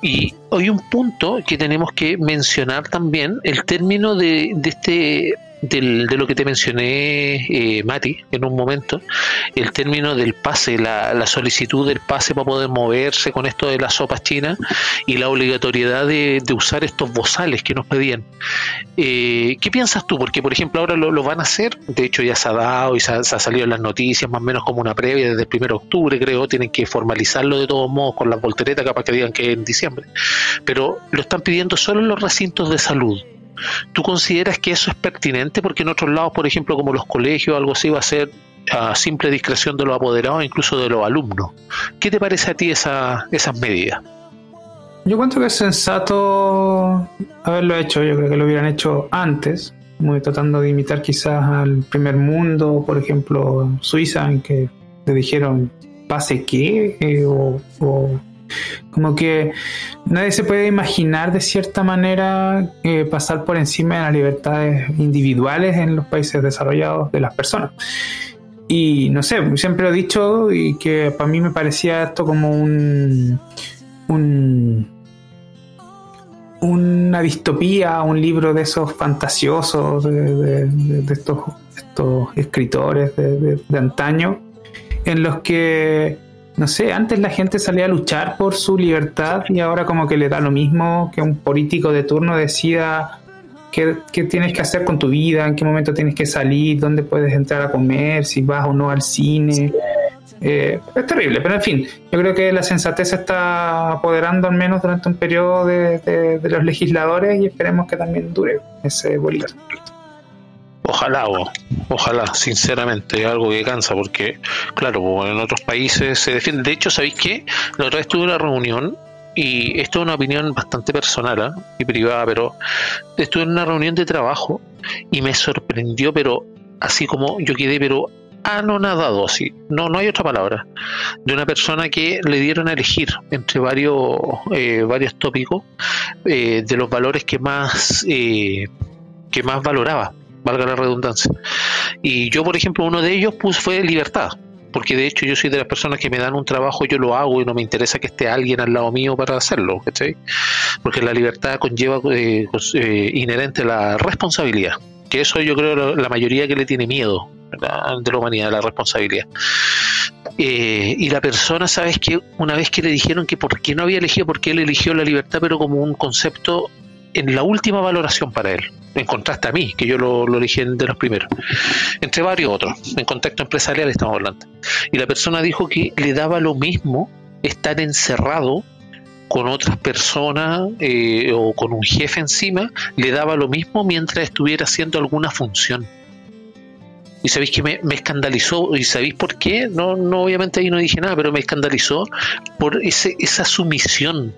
[SPEAKER 2] Y hay un punto que tenemos que mencionar también, el término de, de este de lo que te mencioné, eh, Mati, en un momento, el término del pase, la, solicitud del pase para poder moverse con esto de las sopas chinas y la obligatoriedad de, usar estos bozales que nos pedían. Eh, ¿Qué piensas tú? Porque, por ejemplo, ahora lo, van a hacer, de hecho ya se ha dado y se ha, salido en las noticias, más o menos como una previa desde el 1 de octubre, creo, tienen que formalizarlo de todos modos con las volteretas, capaz que digan que en diciembre. Pero lo están pidiendo solo en los recintos de salud. ¿Tú consideras que eso es pertinente? Porque en otros lados, por ejemplo, como los colegios, algo así va a ser a simple discreción de los apoderados, incluso de los alumnos. ¿Qué te parece a ti esa, esas medidas?
[SPEAKER 5] Yo cuento que es sensato haberlo hecho, yo creo que lo hubieran hecho antes, muy tratando de imitar quizás al primer mundo, por ejemplo, Suiza, en que le dijeron pase qué, eh, o como que nadie se puede imaginar de cierta manera eh, pasar por encima de las libertades individuales en los países desarrollados de las personas. Y no sé, siempre he dicho y que para mí me parecía esto como un, un una distopía, un libro de esos fantasiosos de, estos, estos, escritores de, antaño, en los que no sé, antes la gente salía a luchar por su libertad y ahora como que le da lo mismo que un político de turno decida qué, tienes que hacer con tu vida, en qué momento tienes que salir, dónde puedes entrar a comer, si vas o no al cine. Eh, es terrible, pero en fin, yo creo que la sensatez se está apoderando al menos durante un periodo de, de los legisladores y esperemos que también dure ese bolito.
[SPEAKER 2] Ojalá, ojalá, sinceramente, algo que cansa, porque, claro, en otros países se defiende. De hecho, ¿sabéis qué? La otra vez tuve una reunión, y esto es una opinión bastante personal ¿ah? y privada, pero estuve en una reunión de trabajo y me sorprendió, pero así como yo quedé, pero anonadado, así, no, no hay otra palabra, de una persona que le dieron a elegir entre varios, eh, varios tópicos eh, de los valores que más, eh, que más valoraba valga la redundancia. Y yo, por ejemplo, uno de ellos pues, fue libertad, porque de hecho yo soy de las personas que me dan un trabajo, yo lo hago y no me interesa que esté alguien al lado mío para hacerlo, ¿cachai? Porque la libertad conlleva eh, eh, inherente la responsabilidad, que eso yo creo la mayoría que le tiene miedo de la humanidad, la responsabilidad. Eh, y la persona, ¿sabes que Una vez que le dijeron que por qué no había elegido, porque él eligió la libertad, pero como un concepto en la última valoración para él en contraste a mí, que yo lo, lo elegí de los primeros, entre varios otros, en contexto empresarial estamos hablando. Y la persona dijo que le daba lo mismo estar encerrado con otras personas eh, o con un jefe encima, le daba lo mismo mientras estuviera haciendo alguna función. Y sabéis que me, me, escandalizó, y sabéis por qué, no, no obviamente ahí no dije nada, pero me escandalizó por ese, esa sumisión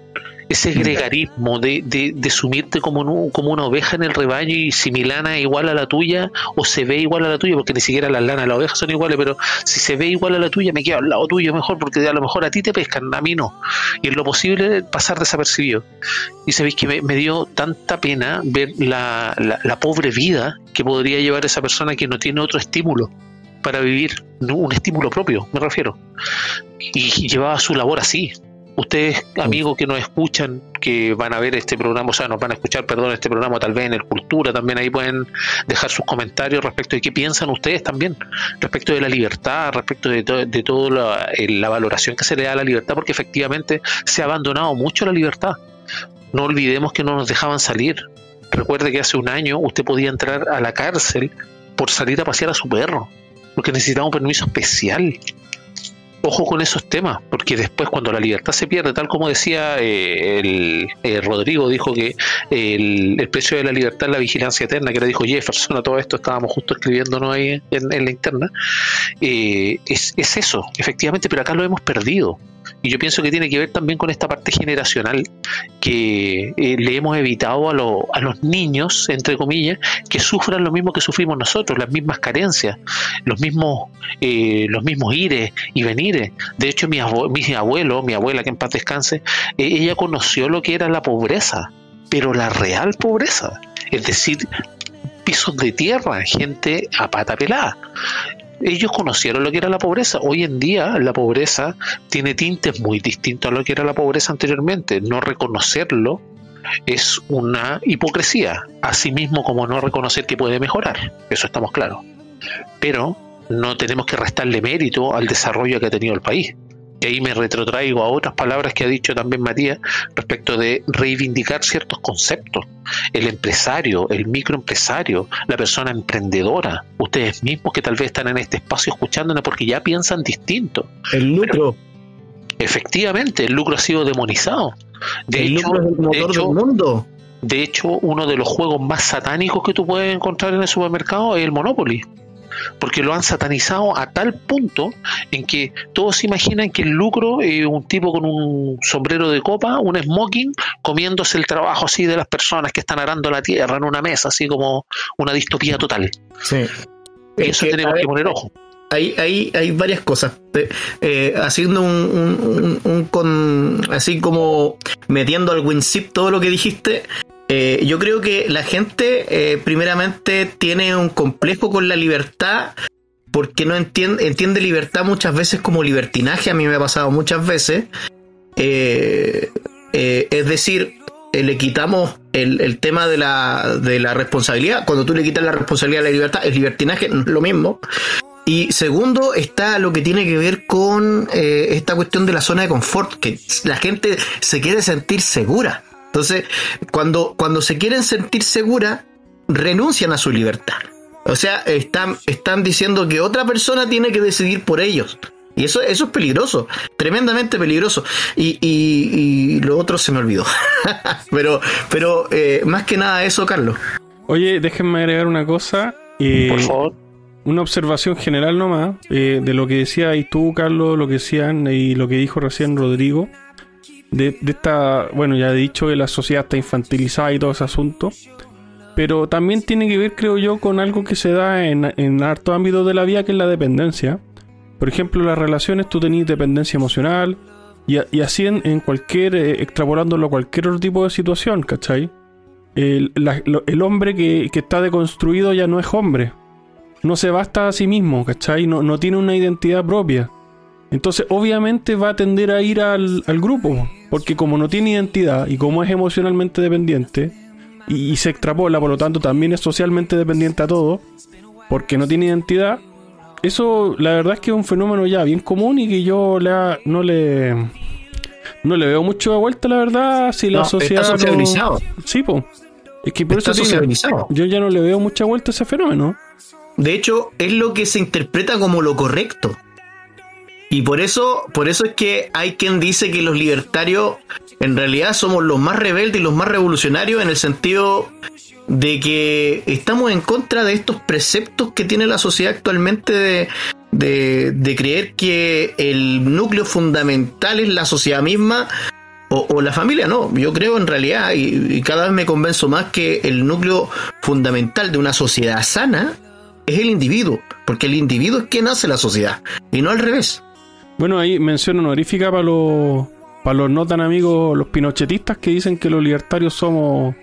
[SPEAKER 2] ese gregarismo de, de, sumirte como, como una oveja en el rebaño y si mi lana es igual a la tuya o se ve igual a la tuya, porque ni siquiera las lanas de las ovejas son iguales, pero si se ve igual a la tuya, me quedo al lado tuyo mejor, porque a lo mejor a ti te pescan, a mí no. Y en lo posible pasar desapercibido. Y sabéis que me, dio tanta pena ver la, la, pobre vida que podría llevar esa persona que no tiene otro estímulo para vivir, un estímulo propio, me refiero. Y llevaba su labor así, ustedes, amigos que nos escuchan, que van a ver este programa, o sea, nos van a escuchar, perdón, este programa tal vez en el Cultura, también ahí pueden dejar sus comentarios respecto de qué piensan ustedes también, respecto de la libertad, respecto de, de toda la, la valoración que se le da a la libertad, porque efectivamente se ha abandonado mucho la libertad. No olvidemos que no nos dejaban salir. Recuerde que hace un año usted podía entrar a la cárcel por salir a pasear a su perro, porque necesitaba un permiso especial ojo con esos temas, porque después cuando la libertad se pierde, tal como decía eh, el, eh, Rodrigo, dijo que el, precio de la libertad es la vigilancia eterna, que le dijo Jefferson a todo esto, estábamos justo escribiéndonos ahí en, la interna, eh, es, es eso, efectivamente, pero acá lo hemos perdido. Y yo pienso que tiene que ver también con esta parte generacional que eh, le hemos evitado a, a, los niños, entre comillas, que sufran lo mismo que sufrimos nosotros, las mismas carencias, los mismos, eh, los mismos ires y venires. De hecho, mi, abuelo, mi abuela, que en paz descanse, eh, ella conoció lo que era la pobreza, pero la real pobreza, es decir, pisos de tierra, gente a pata pelada ellos conocieron lo que era la pobreza. Hoy en día la pobreza tiene tintes muy distintos a lo que era la pobreza anteriormente. No reconocerlo es una hipocresía, asimismo como no reconocer que puede mejorar. Eso estamos claros. Pero no tenemos que restarle mérito al desarrollo que ha tenido el país. Y ahí me retrotraigo a otras palabras que ha dicho también Matías respecto de reivindicar ciertos conceptos. El empresario, el microempresario, la persona emprendedora, ustedes mismos que tal vez están en este espacio escuchándonos porque ya piensan distinto.
[SPEAKER 3] El lucro.
[SPEAKER 2] efectivamente, el lucro ha sido demonizado.
[SPEAKER 3] De el hecho, lucro es el motor del mundo.
[SPEAKER 2] De hecho, uno de los juegos más satánicos que tú puedes encontrar en el supermercado es el Monopoly porque lo han satanizado a tal punto en que todos se imaginan que el lucro es un tipo con un sombrero de copa, un smoking, comiéndose el trabajo así de las personas que están arando la tierra en una mesa, así como una distopía total.
[SPEAKER 3] Sí.
[SPEAKER 2] Y eso tenemos que poner ojo.
[SPEAKER 3] Hay, hay, hay varias cosas. Eh, haciendo un, un, con. Así como metiendo al WinZip todo lo que dijiste. Eh, yo creo que la gente, eh, primeramente, tiene un complejo con la libertad porque no entiende, entiende libertad muchas veces como libertinaje. A mí me ha pasado muchas veces. Eh, es decir, le quitamos el, tema de la, de la responsabilidad. Cuando tú le quitas la responsabilidad a la libertad, es libertinaje, no es lo mismo. Y segundo, está lo que tiene que ver con esta cuestión de la zona de confort, que la gente se quiere sentir segura. Entonces, cuando, cuando se quieren sentir seguras, renuncian a su libertad. O sea, están, están diciendo que otra persona tiene que decidir por ellos. Y eso, eso es peligroso, tremendamente peligroso. Y, y, lo otro se me olvidó. [LAUGHS] pero pero eh, más que nada eso, Carlos.
[SPEAKER 1] Oye, déjenme agregar una cosa. Eh,
[SPEAKER 2] Por favor.
[SPEAKER 1] Una observación general nomás eh, de lo que decía y tú, Carlos, lo que decían y lo que dijo recién Rodrigo. De, esta, bueno, ya he dicho que la sociedad está infantilizada y todo ese asunto pero también tiene que ver, creo yo, con algo que se da en, en harto ámbito de la vida, que es la dependencia. Por ejemplo, las relaciones, tú tenés dependencia emocional, y, así en, cualquier, eh, extrapolándolo a cualquier otro tipo de situación, ¿cachai? El, el hombre que, que, está deconstruido ya no es hombre. No se basta a sí mismo, ¿cachai? No, no tiene una identidad propia. Entonces, obviamente va a tender a ir al, al grupo, porque como no tiene identidad y como es emocionalmente dependiente, y, se extrapola, por lo tanto también es socialmente dependiente a todo, porque no tiene identidad, eso la verdad es que es un fenómeno ya bien común y que yo no le no le veo mucho de vuelta, la verdad, si la sociedad...
[SPEAKER 3] Está socializado.
[SPEAKER 1] Sí, pues. Es que por eso yo ya no le veo mucha vuelta a ese fenómeno.
[SPEAKER 3] De hecho, es lo que se interpreta como lo correcto. Y por eso, por eso es que hay quien dice que los libertarios en realidad somos los más rebeldes y los más revolucionarios en el sentido de que estamos en contra de estos preceptos que tiene la sociedad actualmente de, creer que el núcleo fundamental es la sociedad misma o, la familia, no. Yo creo en realidad, y, y, cada vez me convenzo más que el núcleo fundamental de una sociedad sana es el individuo, porque el individuo es quien hace la sociedad, y no al revés.
[SPEAKER 1] Bueno, ahí mención honorífica para los, para los no tan amigos, los pinochetistas que dicen que los libertarios somos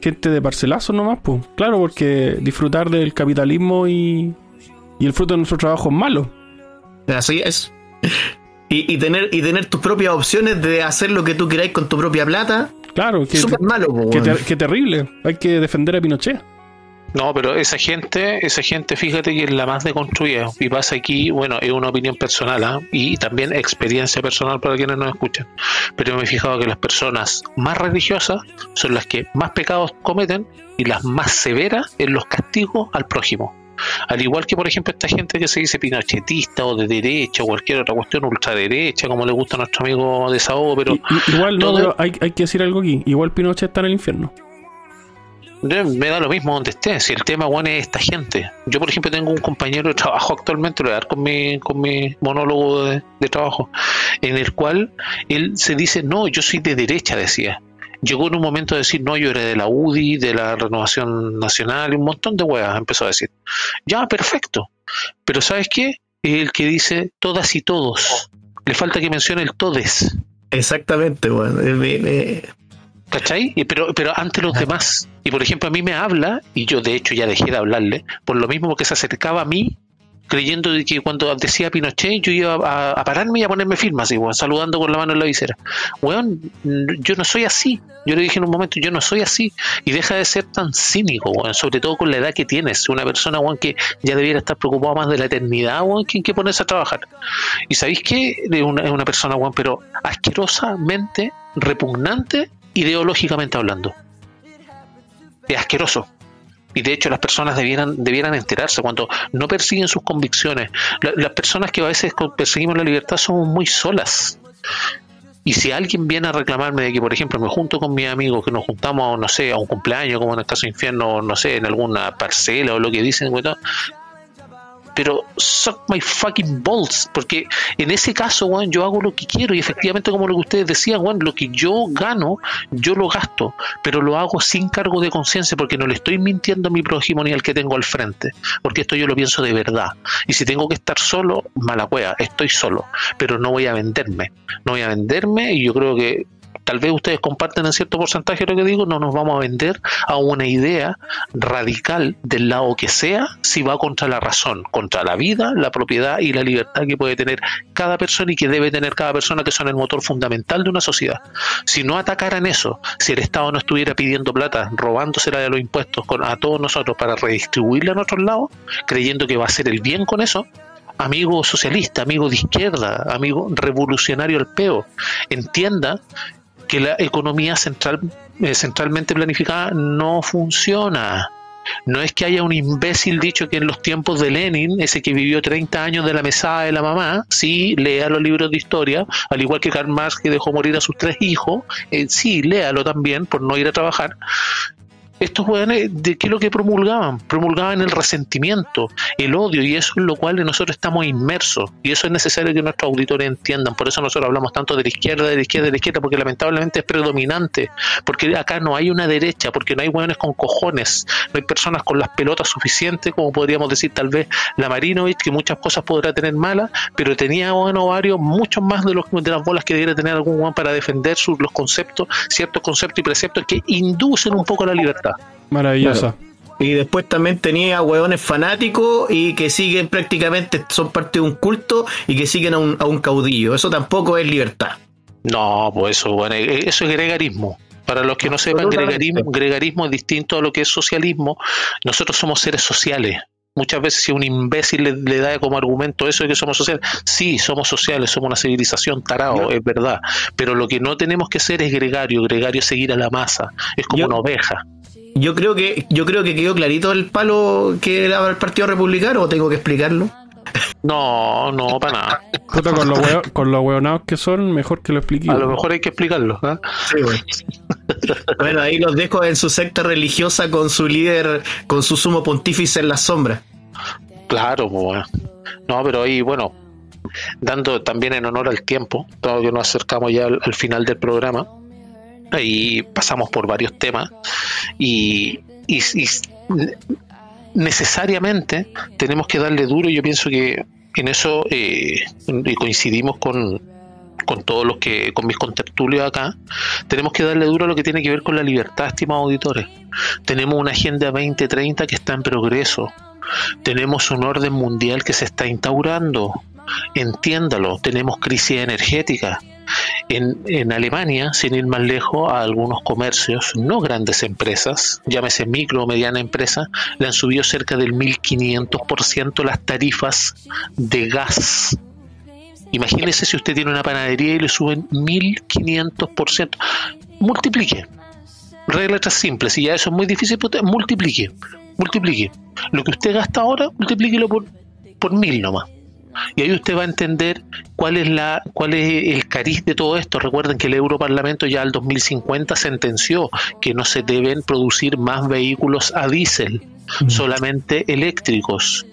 [SPEAKER 1] gente de parcelazo nomás, pues. Claro, porque disfrutar del capitalismo y, y el fruto de nuestro trabajo es malo.
[SPEAKER 3] Así es. Y, tener, y tener tus propias opciones de hacer lo que tú queráis con tu propia plata.
[SPEAKER 1] Claro,
[SPEAKER 3] que, súper malo.
[SPEAKER 1] Qué terrible. Hay que defender a Pinochet.
[SPEAKER 2] No, pero esa gente, esa gente, fíjate que es la más deconstruida. Y pasa aquí, bueno, es una opinión personal ¿ah? y también experiencia personal para quienes nos escuchan. Pero me he fijado que las personas más religiosas son las que más pecados cometen y las más severas en los castigos al prójimo. Al igual que, por ejemplo, esta gente que se dice pinochetista o de derecha o cualquier otra cuestión ultraderecha, como le gusta a nuestro amigo de Saogo, pero.
[SPEAKER 1] igual, no, hay, hay que decir algo aquí. Igual Pinochet está en el infierno
[SPEAKER 2] me da lo mismo donde esté, si el tema bueno es esta gente. Yo, por ejemplo, tengo un compañero de trabajo actualmente, lo voy a dar con mi, con mi monólogo de, trabajo, en el cual él se dice, no, yo soy de derecha, decía. Llegó en un momento a decir, no, yo era de la UDI, de la Renovación Nacional, y un montón de huevas empezó a decir. Ya, perfecto. Pero ¿sabes qué? Es el que dice todas y todos. Le falta que mencione el todes.
[SPEAKER 3] Exactamente, bueno.
[SPEAKER 2] ¿Cachai? Pero, pero ante los demás. Y por ejemplo, a mí me habla, y yo de hecho ya dejé de hablarle, por lo mismo porque se acercaba a mí creyendo de que cuando decía Pinochet yo iba a, pararme y a ponerme firmas, igual, saludando con la mano en la visera. Weón, yo no soy así. Yo le dije en un momento, yo no soy así. Y deja de ser tan cínico, weón, sobre todo con la edad que tienes. Una persona, weón, que ya debiera estar preocupado más de la eternidad, weón, que, que ponerse a trabajar. Y sabéis que es una, una persona, weón, pero asquerosamente repugnante ideológicamente hablando. Es asqueroso. Y de hecho las personas debieran, debieran enterarse cuando no persiguen sus convicciones. las personas que a veces perseguimos la libertad somos muy solas. Y si alguien viene a reclamarme de que, por ejemplo, me junto con mis amigos, que nos juntamos, no sé, a un cumpleaños, como en el caso Infierno, no sé, en alguna parcela o lo que dicen, pero suck my fucking balls, porque en ese caso, weón, yo hago lo que quiero y efectivamente como lo que ustedes decían, weón, lo que yo gano, yo lo gasto, pero lo hago sin cargo de conciencia porque no le estoy mintiendo a mi prójimo ni al que tengo al frente, porque esto yo lo pienso de verdad. Y si tengo que estar solo, mala cueva, estoy solo, pero no voy a venderme, no voy a venderme y yo creo que tal vez ustedes comparten en cierto porcentaje lo que digo, no nos vamos a vender a una idea radical del lado que sea si va contra la razón, contra la vida, la propiedad y la libertad que puede tener cada persona y que debe tener cada persona que son el motor fundamental de una sociedad. Si no atacaran eso, si el Estado no estuviera pidiendo plata, robándosela de los impuestos a todos nosotros para redistribuirla a nuestros lados, creyendo que va a ser el bien con eso, amigo socialista, amigo de izquierda, amigo revolucionario al peo, entienda que la economía central, eh, centralmente planificada no funciona. No es que haya un imbécil dicho que en los tiempos de Lenin, ese que vivió 30 años de la mesada de la mamá, sí, lea los libros de historia, al igual que Karl Marx que dejó morir a sus tres hijos, eh, sí, léalo también por no ir a trabajar estos jóvenes, ¿de qué es lo que promulgaban? Promulgaban el resentimiento, el odio, y eso es lo cual nosotros estamos inmersos. Y eso es necesario que nuestros auditores entiendan. Por eso nosotros hablamos tanto de la izquierda, de la izquierda, de la izquierda, porque lamentablemente es predominante. Porque acá no hay una derecha, porque no hay hueones con cojones, no hay personas con las pelotas suficientes, como podríamos decir tal vez la Marinovich, que muchas cosas podrá tener malas, pero tenía bueno, varios, muchos más de, los, de las bolas que debería tener algún para defender sus, los conceptos, ciertos conceptos y preceptos que inducen un poco la libertad.
[SPEAKER 1] Maravillosa.
[SPEAKER 3] Y después también tenía hueones fanáticos y que siguen prácticamente, son parte de un culto y que siguen a un, a un caudillo. Eso tampoco es libertad.
[SPEAKER 2] No, pues eso, bueno, eh, eso es gregarismo. Para los que no sepan, gregarismo, gregarismo es distinto a lo que es socialismo. Nosotros somos seres sociales. Muchas veces si un imbécil le, da como argumento eso de que somos sociales, sí, somos sociales, somos una civilización tarao, es verdad. Pero lo que no tenemos que ser es gregario, gregario es seguir a la masa, es como una oveja.
[SPEAKER 3] Yo creo que yo creo que quedó clarito el palo que era el Partido Republicano o tengo que explicarlo.
[SPEAKER 2] No, no, para nada.
[SPEAKER 1] con los con los hueonados que son, mejor que lo explique.
[SPEAKER 2] A lo mejor hay que explicarlo. ¿eh? Sí,
[SPEAKER 3] bueno. bueno, ahí los dejo en su secta religiosa con su líder, con su sumo pontífice en la sombra.
[SPEAKER 2] Claro, pues, No, pero ahí, bueno, dando también en honor al tiempo, todo que nos acercamos ya al final del programa y pasamos por varios temas y, necesariamente tenemos que darle duro. Yo pienso que en eso eh, y coincidimos con, con todos los que, con mis contertulios acá, tenemos que darle duro a lo que tiene que ver con la libertad, estimados auditores. Tenemos una agenda 2030 que está en progreso. Tenemos un orden mundial que se está instaurando. Entiéndalo, tenemos crisis energética en, Alemania, sin ir más lejos, a algunos comercios, no grandes empresas, llámese micro o mediana empresa, le han subido cerca del 1500% las tarifas de gas. Imagínese si usted tiene una panadería y le suben 1500%. Multiplique. Reglas simples. Si ya eso es muy difícil, pues, multiplique. Multiplique. Lo que usted gasta ahora, multiplíquelo por, por mil nomás. Y ahí usted va a entender cuál es la cuál es el cariz de todo esto. Recuerden que el Europarlamento ya al 2050 sentenció que no se deben producir más vehículos a diésel, mm. solamente eléctricos.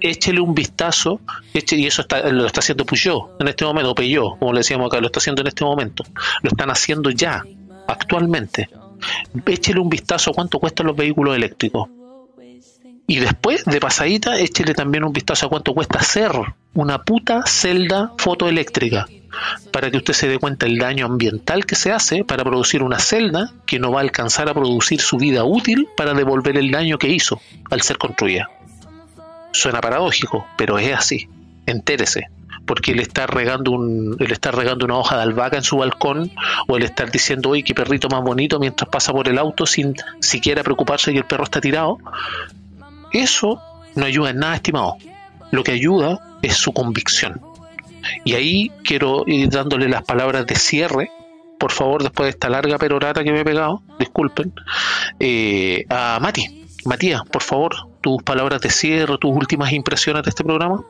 [SPEAKER 2] Échele, un vistazo, y eso está, lo está haciendo Peugeot en este momento, o Peugeot, como le decíamos acá, lo está haciendo en este momento. Lo están haciendo ya, actualmente. Échele un vistazo a cuánto cuestan los vehículos eléctricos y después, de pasadita, échele también un vistazo a cuánto cuesta hacer una puta celda fotoeléctrica. Para que usted se dé cuenta el daño ambiental que se hace para producir una celda que no va a alcanzar a producir su vida útil para devolver el daño que hizo al ser construida. Suena paradójico, pero es así. Entérese porque él está regando un él regando una hoja de albahaca en su balcón o el estar diciendo uy qué perrito más bonito mientras pasa por el auto sin siquiera preocuparse que el perro está tirado eso no ayuda en nada, estimado. Lo que ayuda es su convicción. Y ahí quiero ir dándole las palabras de cierre, por favor, después de esta larga perorata que me he pegado, disculpen, eh, a Mati. Matías, por favor, tus palabras de cierre, tus últimas impresiones de este programa.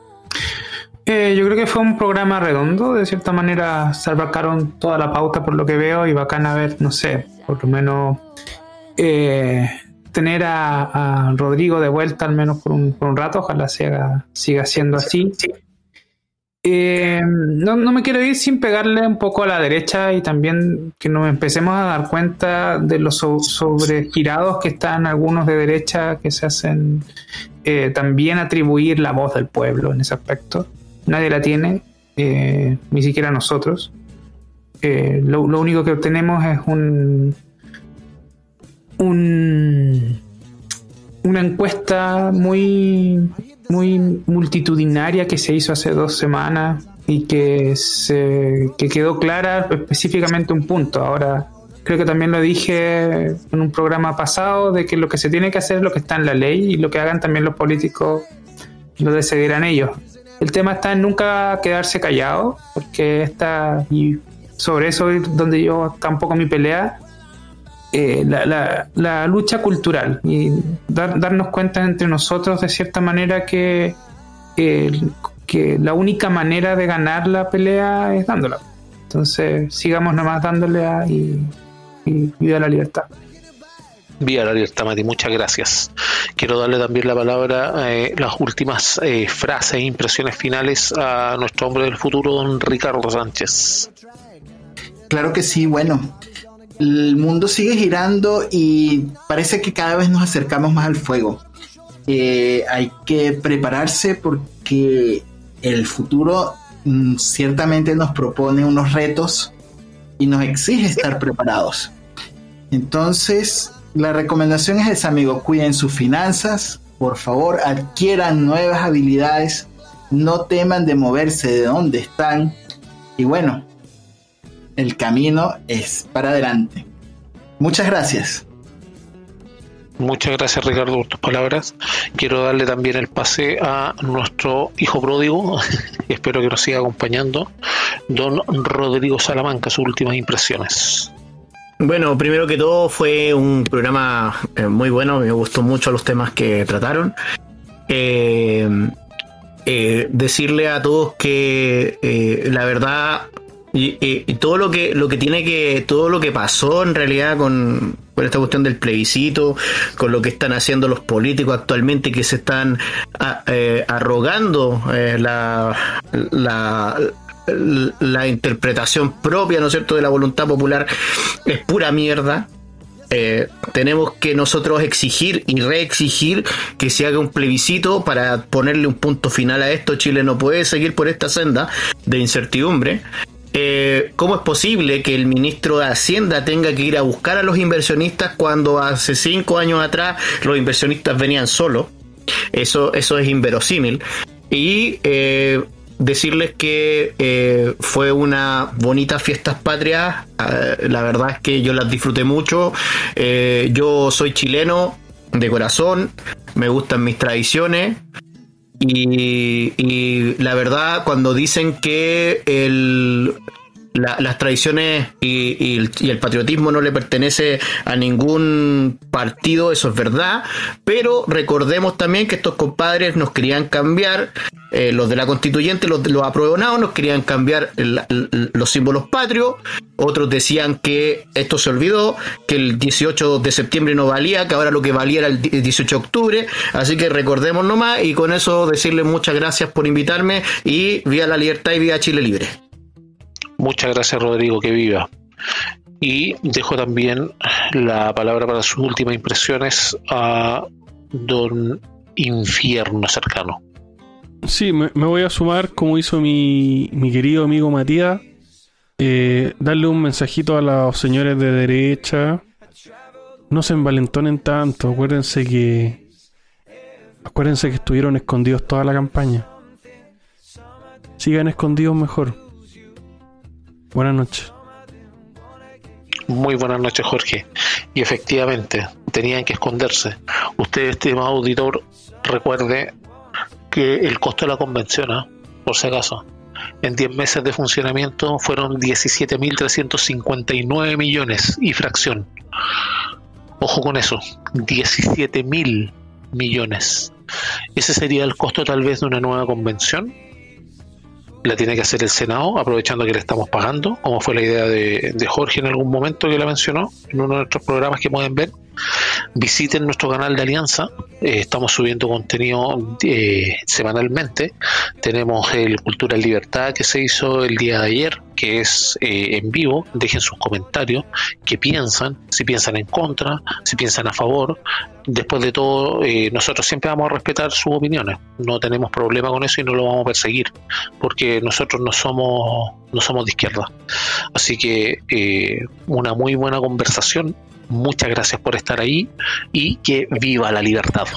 [SPEAKER 5] Eh, yo creo que fue un programa redondo, de cierta manera salvacaron toda la pauta por lo que veo y bacán a ver, no sé, por lo menos eh, tener a, Rodrigo de vuelta al menos por un, rato, ojalá siga, siga siendo así. Eh, no, me quiero ir sin pegarle un poco a la derecha y también que nos empecemos a dar cuenta de los sobregirados que están algunos de derecha que se hacen eh, también atribuir la voz del pueblo en ese aspecto. Nadie la tiene, eh, ni siquiera nosotros. lo, único que obtenemos es un, un, una encuesta muy, muy multitudinaria que se hizo hace dos semanas y que, se, que quedó clara específicamente un punto. Ahora, creo que también lo dije en un programa pasado, de que lo que se tiene que hacer es lo que está en la ley y lo que hagan también los políticos lo decidirán ellos. El tema está en nunca quedarse callado, porque está, y sobre eso es donde yo tampoco mi pelea, eh, la, lucha cultural y darnos cuenta entre nosotros de cierta manera que, que la única manera de ganar la pelea es dándola. Entonces sigamos nomás dándole a, y, y viva la libertad.
[SPEAKER 2] Viva la libertad, Mati, muchas gracias. Quiero darle también la palabra, eh, las últimas eh, frases e impresiones finales a nuestro hombre del futuro, don Ricardo Sánchez.
[SPEAKER 4] Claro que sí, bueno, el mundo sigue girando y parece que cada vez nos acercamos más al fuego. Eh, hay que prepararse porque el futuro mm, ciertamente nos propone unos retos y nos exige estar preparados. Entonces, la recomendación es esa, amigo, cuiden sus finanzas, por favor, adquieran nuevas habilidades, no teman de moverse de donde están y bueno, el camino es para adelante. Muchas gracias.
[SPEAKER 2] Muchas gracias Ricardo por tus palabras. Quiero darle también el pase a nuestro hijo pródigo, y [LAUGHS] espero que nos siga acompañando, don Rodrigo Salamanca, sus últimas impresiones.
[SPEAKER 3] Bueno, primero que todo fue un programa eh, muy bueno, me gustó mucho los temas que trataron. Eh, eh, decirle a todos que la verdad y, todo lo que lo que tiene que todo lo que pasó en realidad con, esta cuestión del plebiscito, con lo que están haciendo los políticos actualmente que se están arrogando la, la, la interpretación propia, ¿no es cierto?, de la voluntad popular es pura mierda. Eh, tenemos que nosotros exigir y reexigir que se haga un plebiscito para ponerle un punto final a esto. Chile no puede seguir por esta senda de incertidumbre. Eh, ¿Cómo es posible que el ministro de Hacienda tenga que ir a buscar a los inversionistas cuando hace cinco años atrás los inversionistas venían solos? Eso, eso es inverosímil. Y eh, decirles que eh, fue una bonita fiestas patrias. La verdad es que yo las disfruté mucho. Yo soy chileno de corazón, me gustan mis tradiciones. Y, la verdad, cuando dicen que el, las tradiciones y, el, patriotismo no le pertenece a ningún partido, eso es verdad, pero recordemos también que estos compadres nos querían cambiar, eh, los de la constituyente, los, los apruebonados, nos querían cambiar los símbolos patrios, otros decían que esto se olvidó, que el 18 de septiembre no valía, que ahora lo que valía era el 18 de octubre, así que recordemos nomás y con eso decirles muchas gracias por invitarme y vía la libertad y vía Chile Libre.
[SPEAKER 2] Muchas gracias Rodrigo, que viva. Y dejo también la palabra para sus últimas impresiones a don Infierno cercano.
[SPEAKER 1] Sí, me, voy a sumar como hizo mi, mi querido amigo Matías. Eh, darle un mensajito a los señores de derecha. No se envalentonen tanto. Acuérdense que. Acuérdense que estuvieron escondidos toda la campaña. Sigan escondidos mejor. Buenas noches.
[SPEAKER 2] Muy buenas noches, Jorge. Y efectivamente, tenían que esconderse. Usted, estimado auditor, recuerde que el costo de la convención, ¿ah? por si acaso, en 10 meses de funcionamiento fueron 17.359 millones y fracción. Ojo con eso, 17.000 millones. Ese sería el costo tal vez de una nueva convención la tiene que hacer el Senado, aprovechando que le estamos pagando, como fue la idea de, de Jorge en algún momento que la mencionó en uno de nuestros programas que pueden ver visiten nuestro canal de Alianza. Eh, estamos subiendo contenido eh, semanalmente. Tenemos el Cultura en Libertad que se hizo el día de ayer, que es eh, en vivo. Dejen sus comentarios, qué piensan, si piensan en contra, si piensan a favor. Después de todo, nosotros siempre vamos a respetar sus opiniones. No tenemos problema con eso y no lo vamos a perseguir, porque nosotros no somos, no somos de izquierda. Así que una muy buena conversación Muchas gracias por estar ahí y que viva la libertad.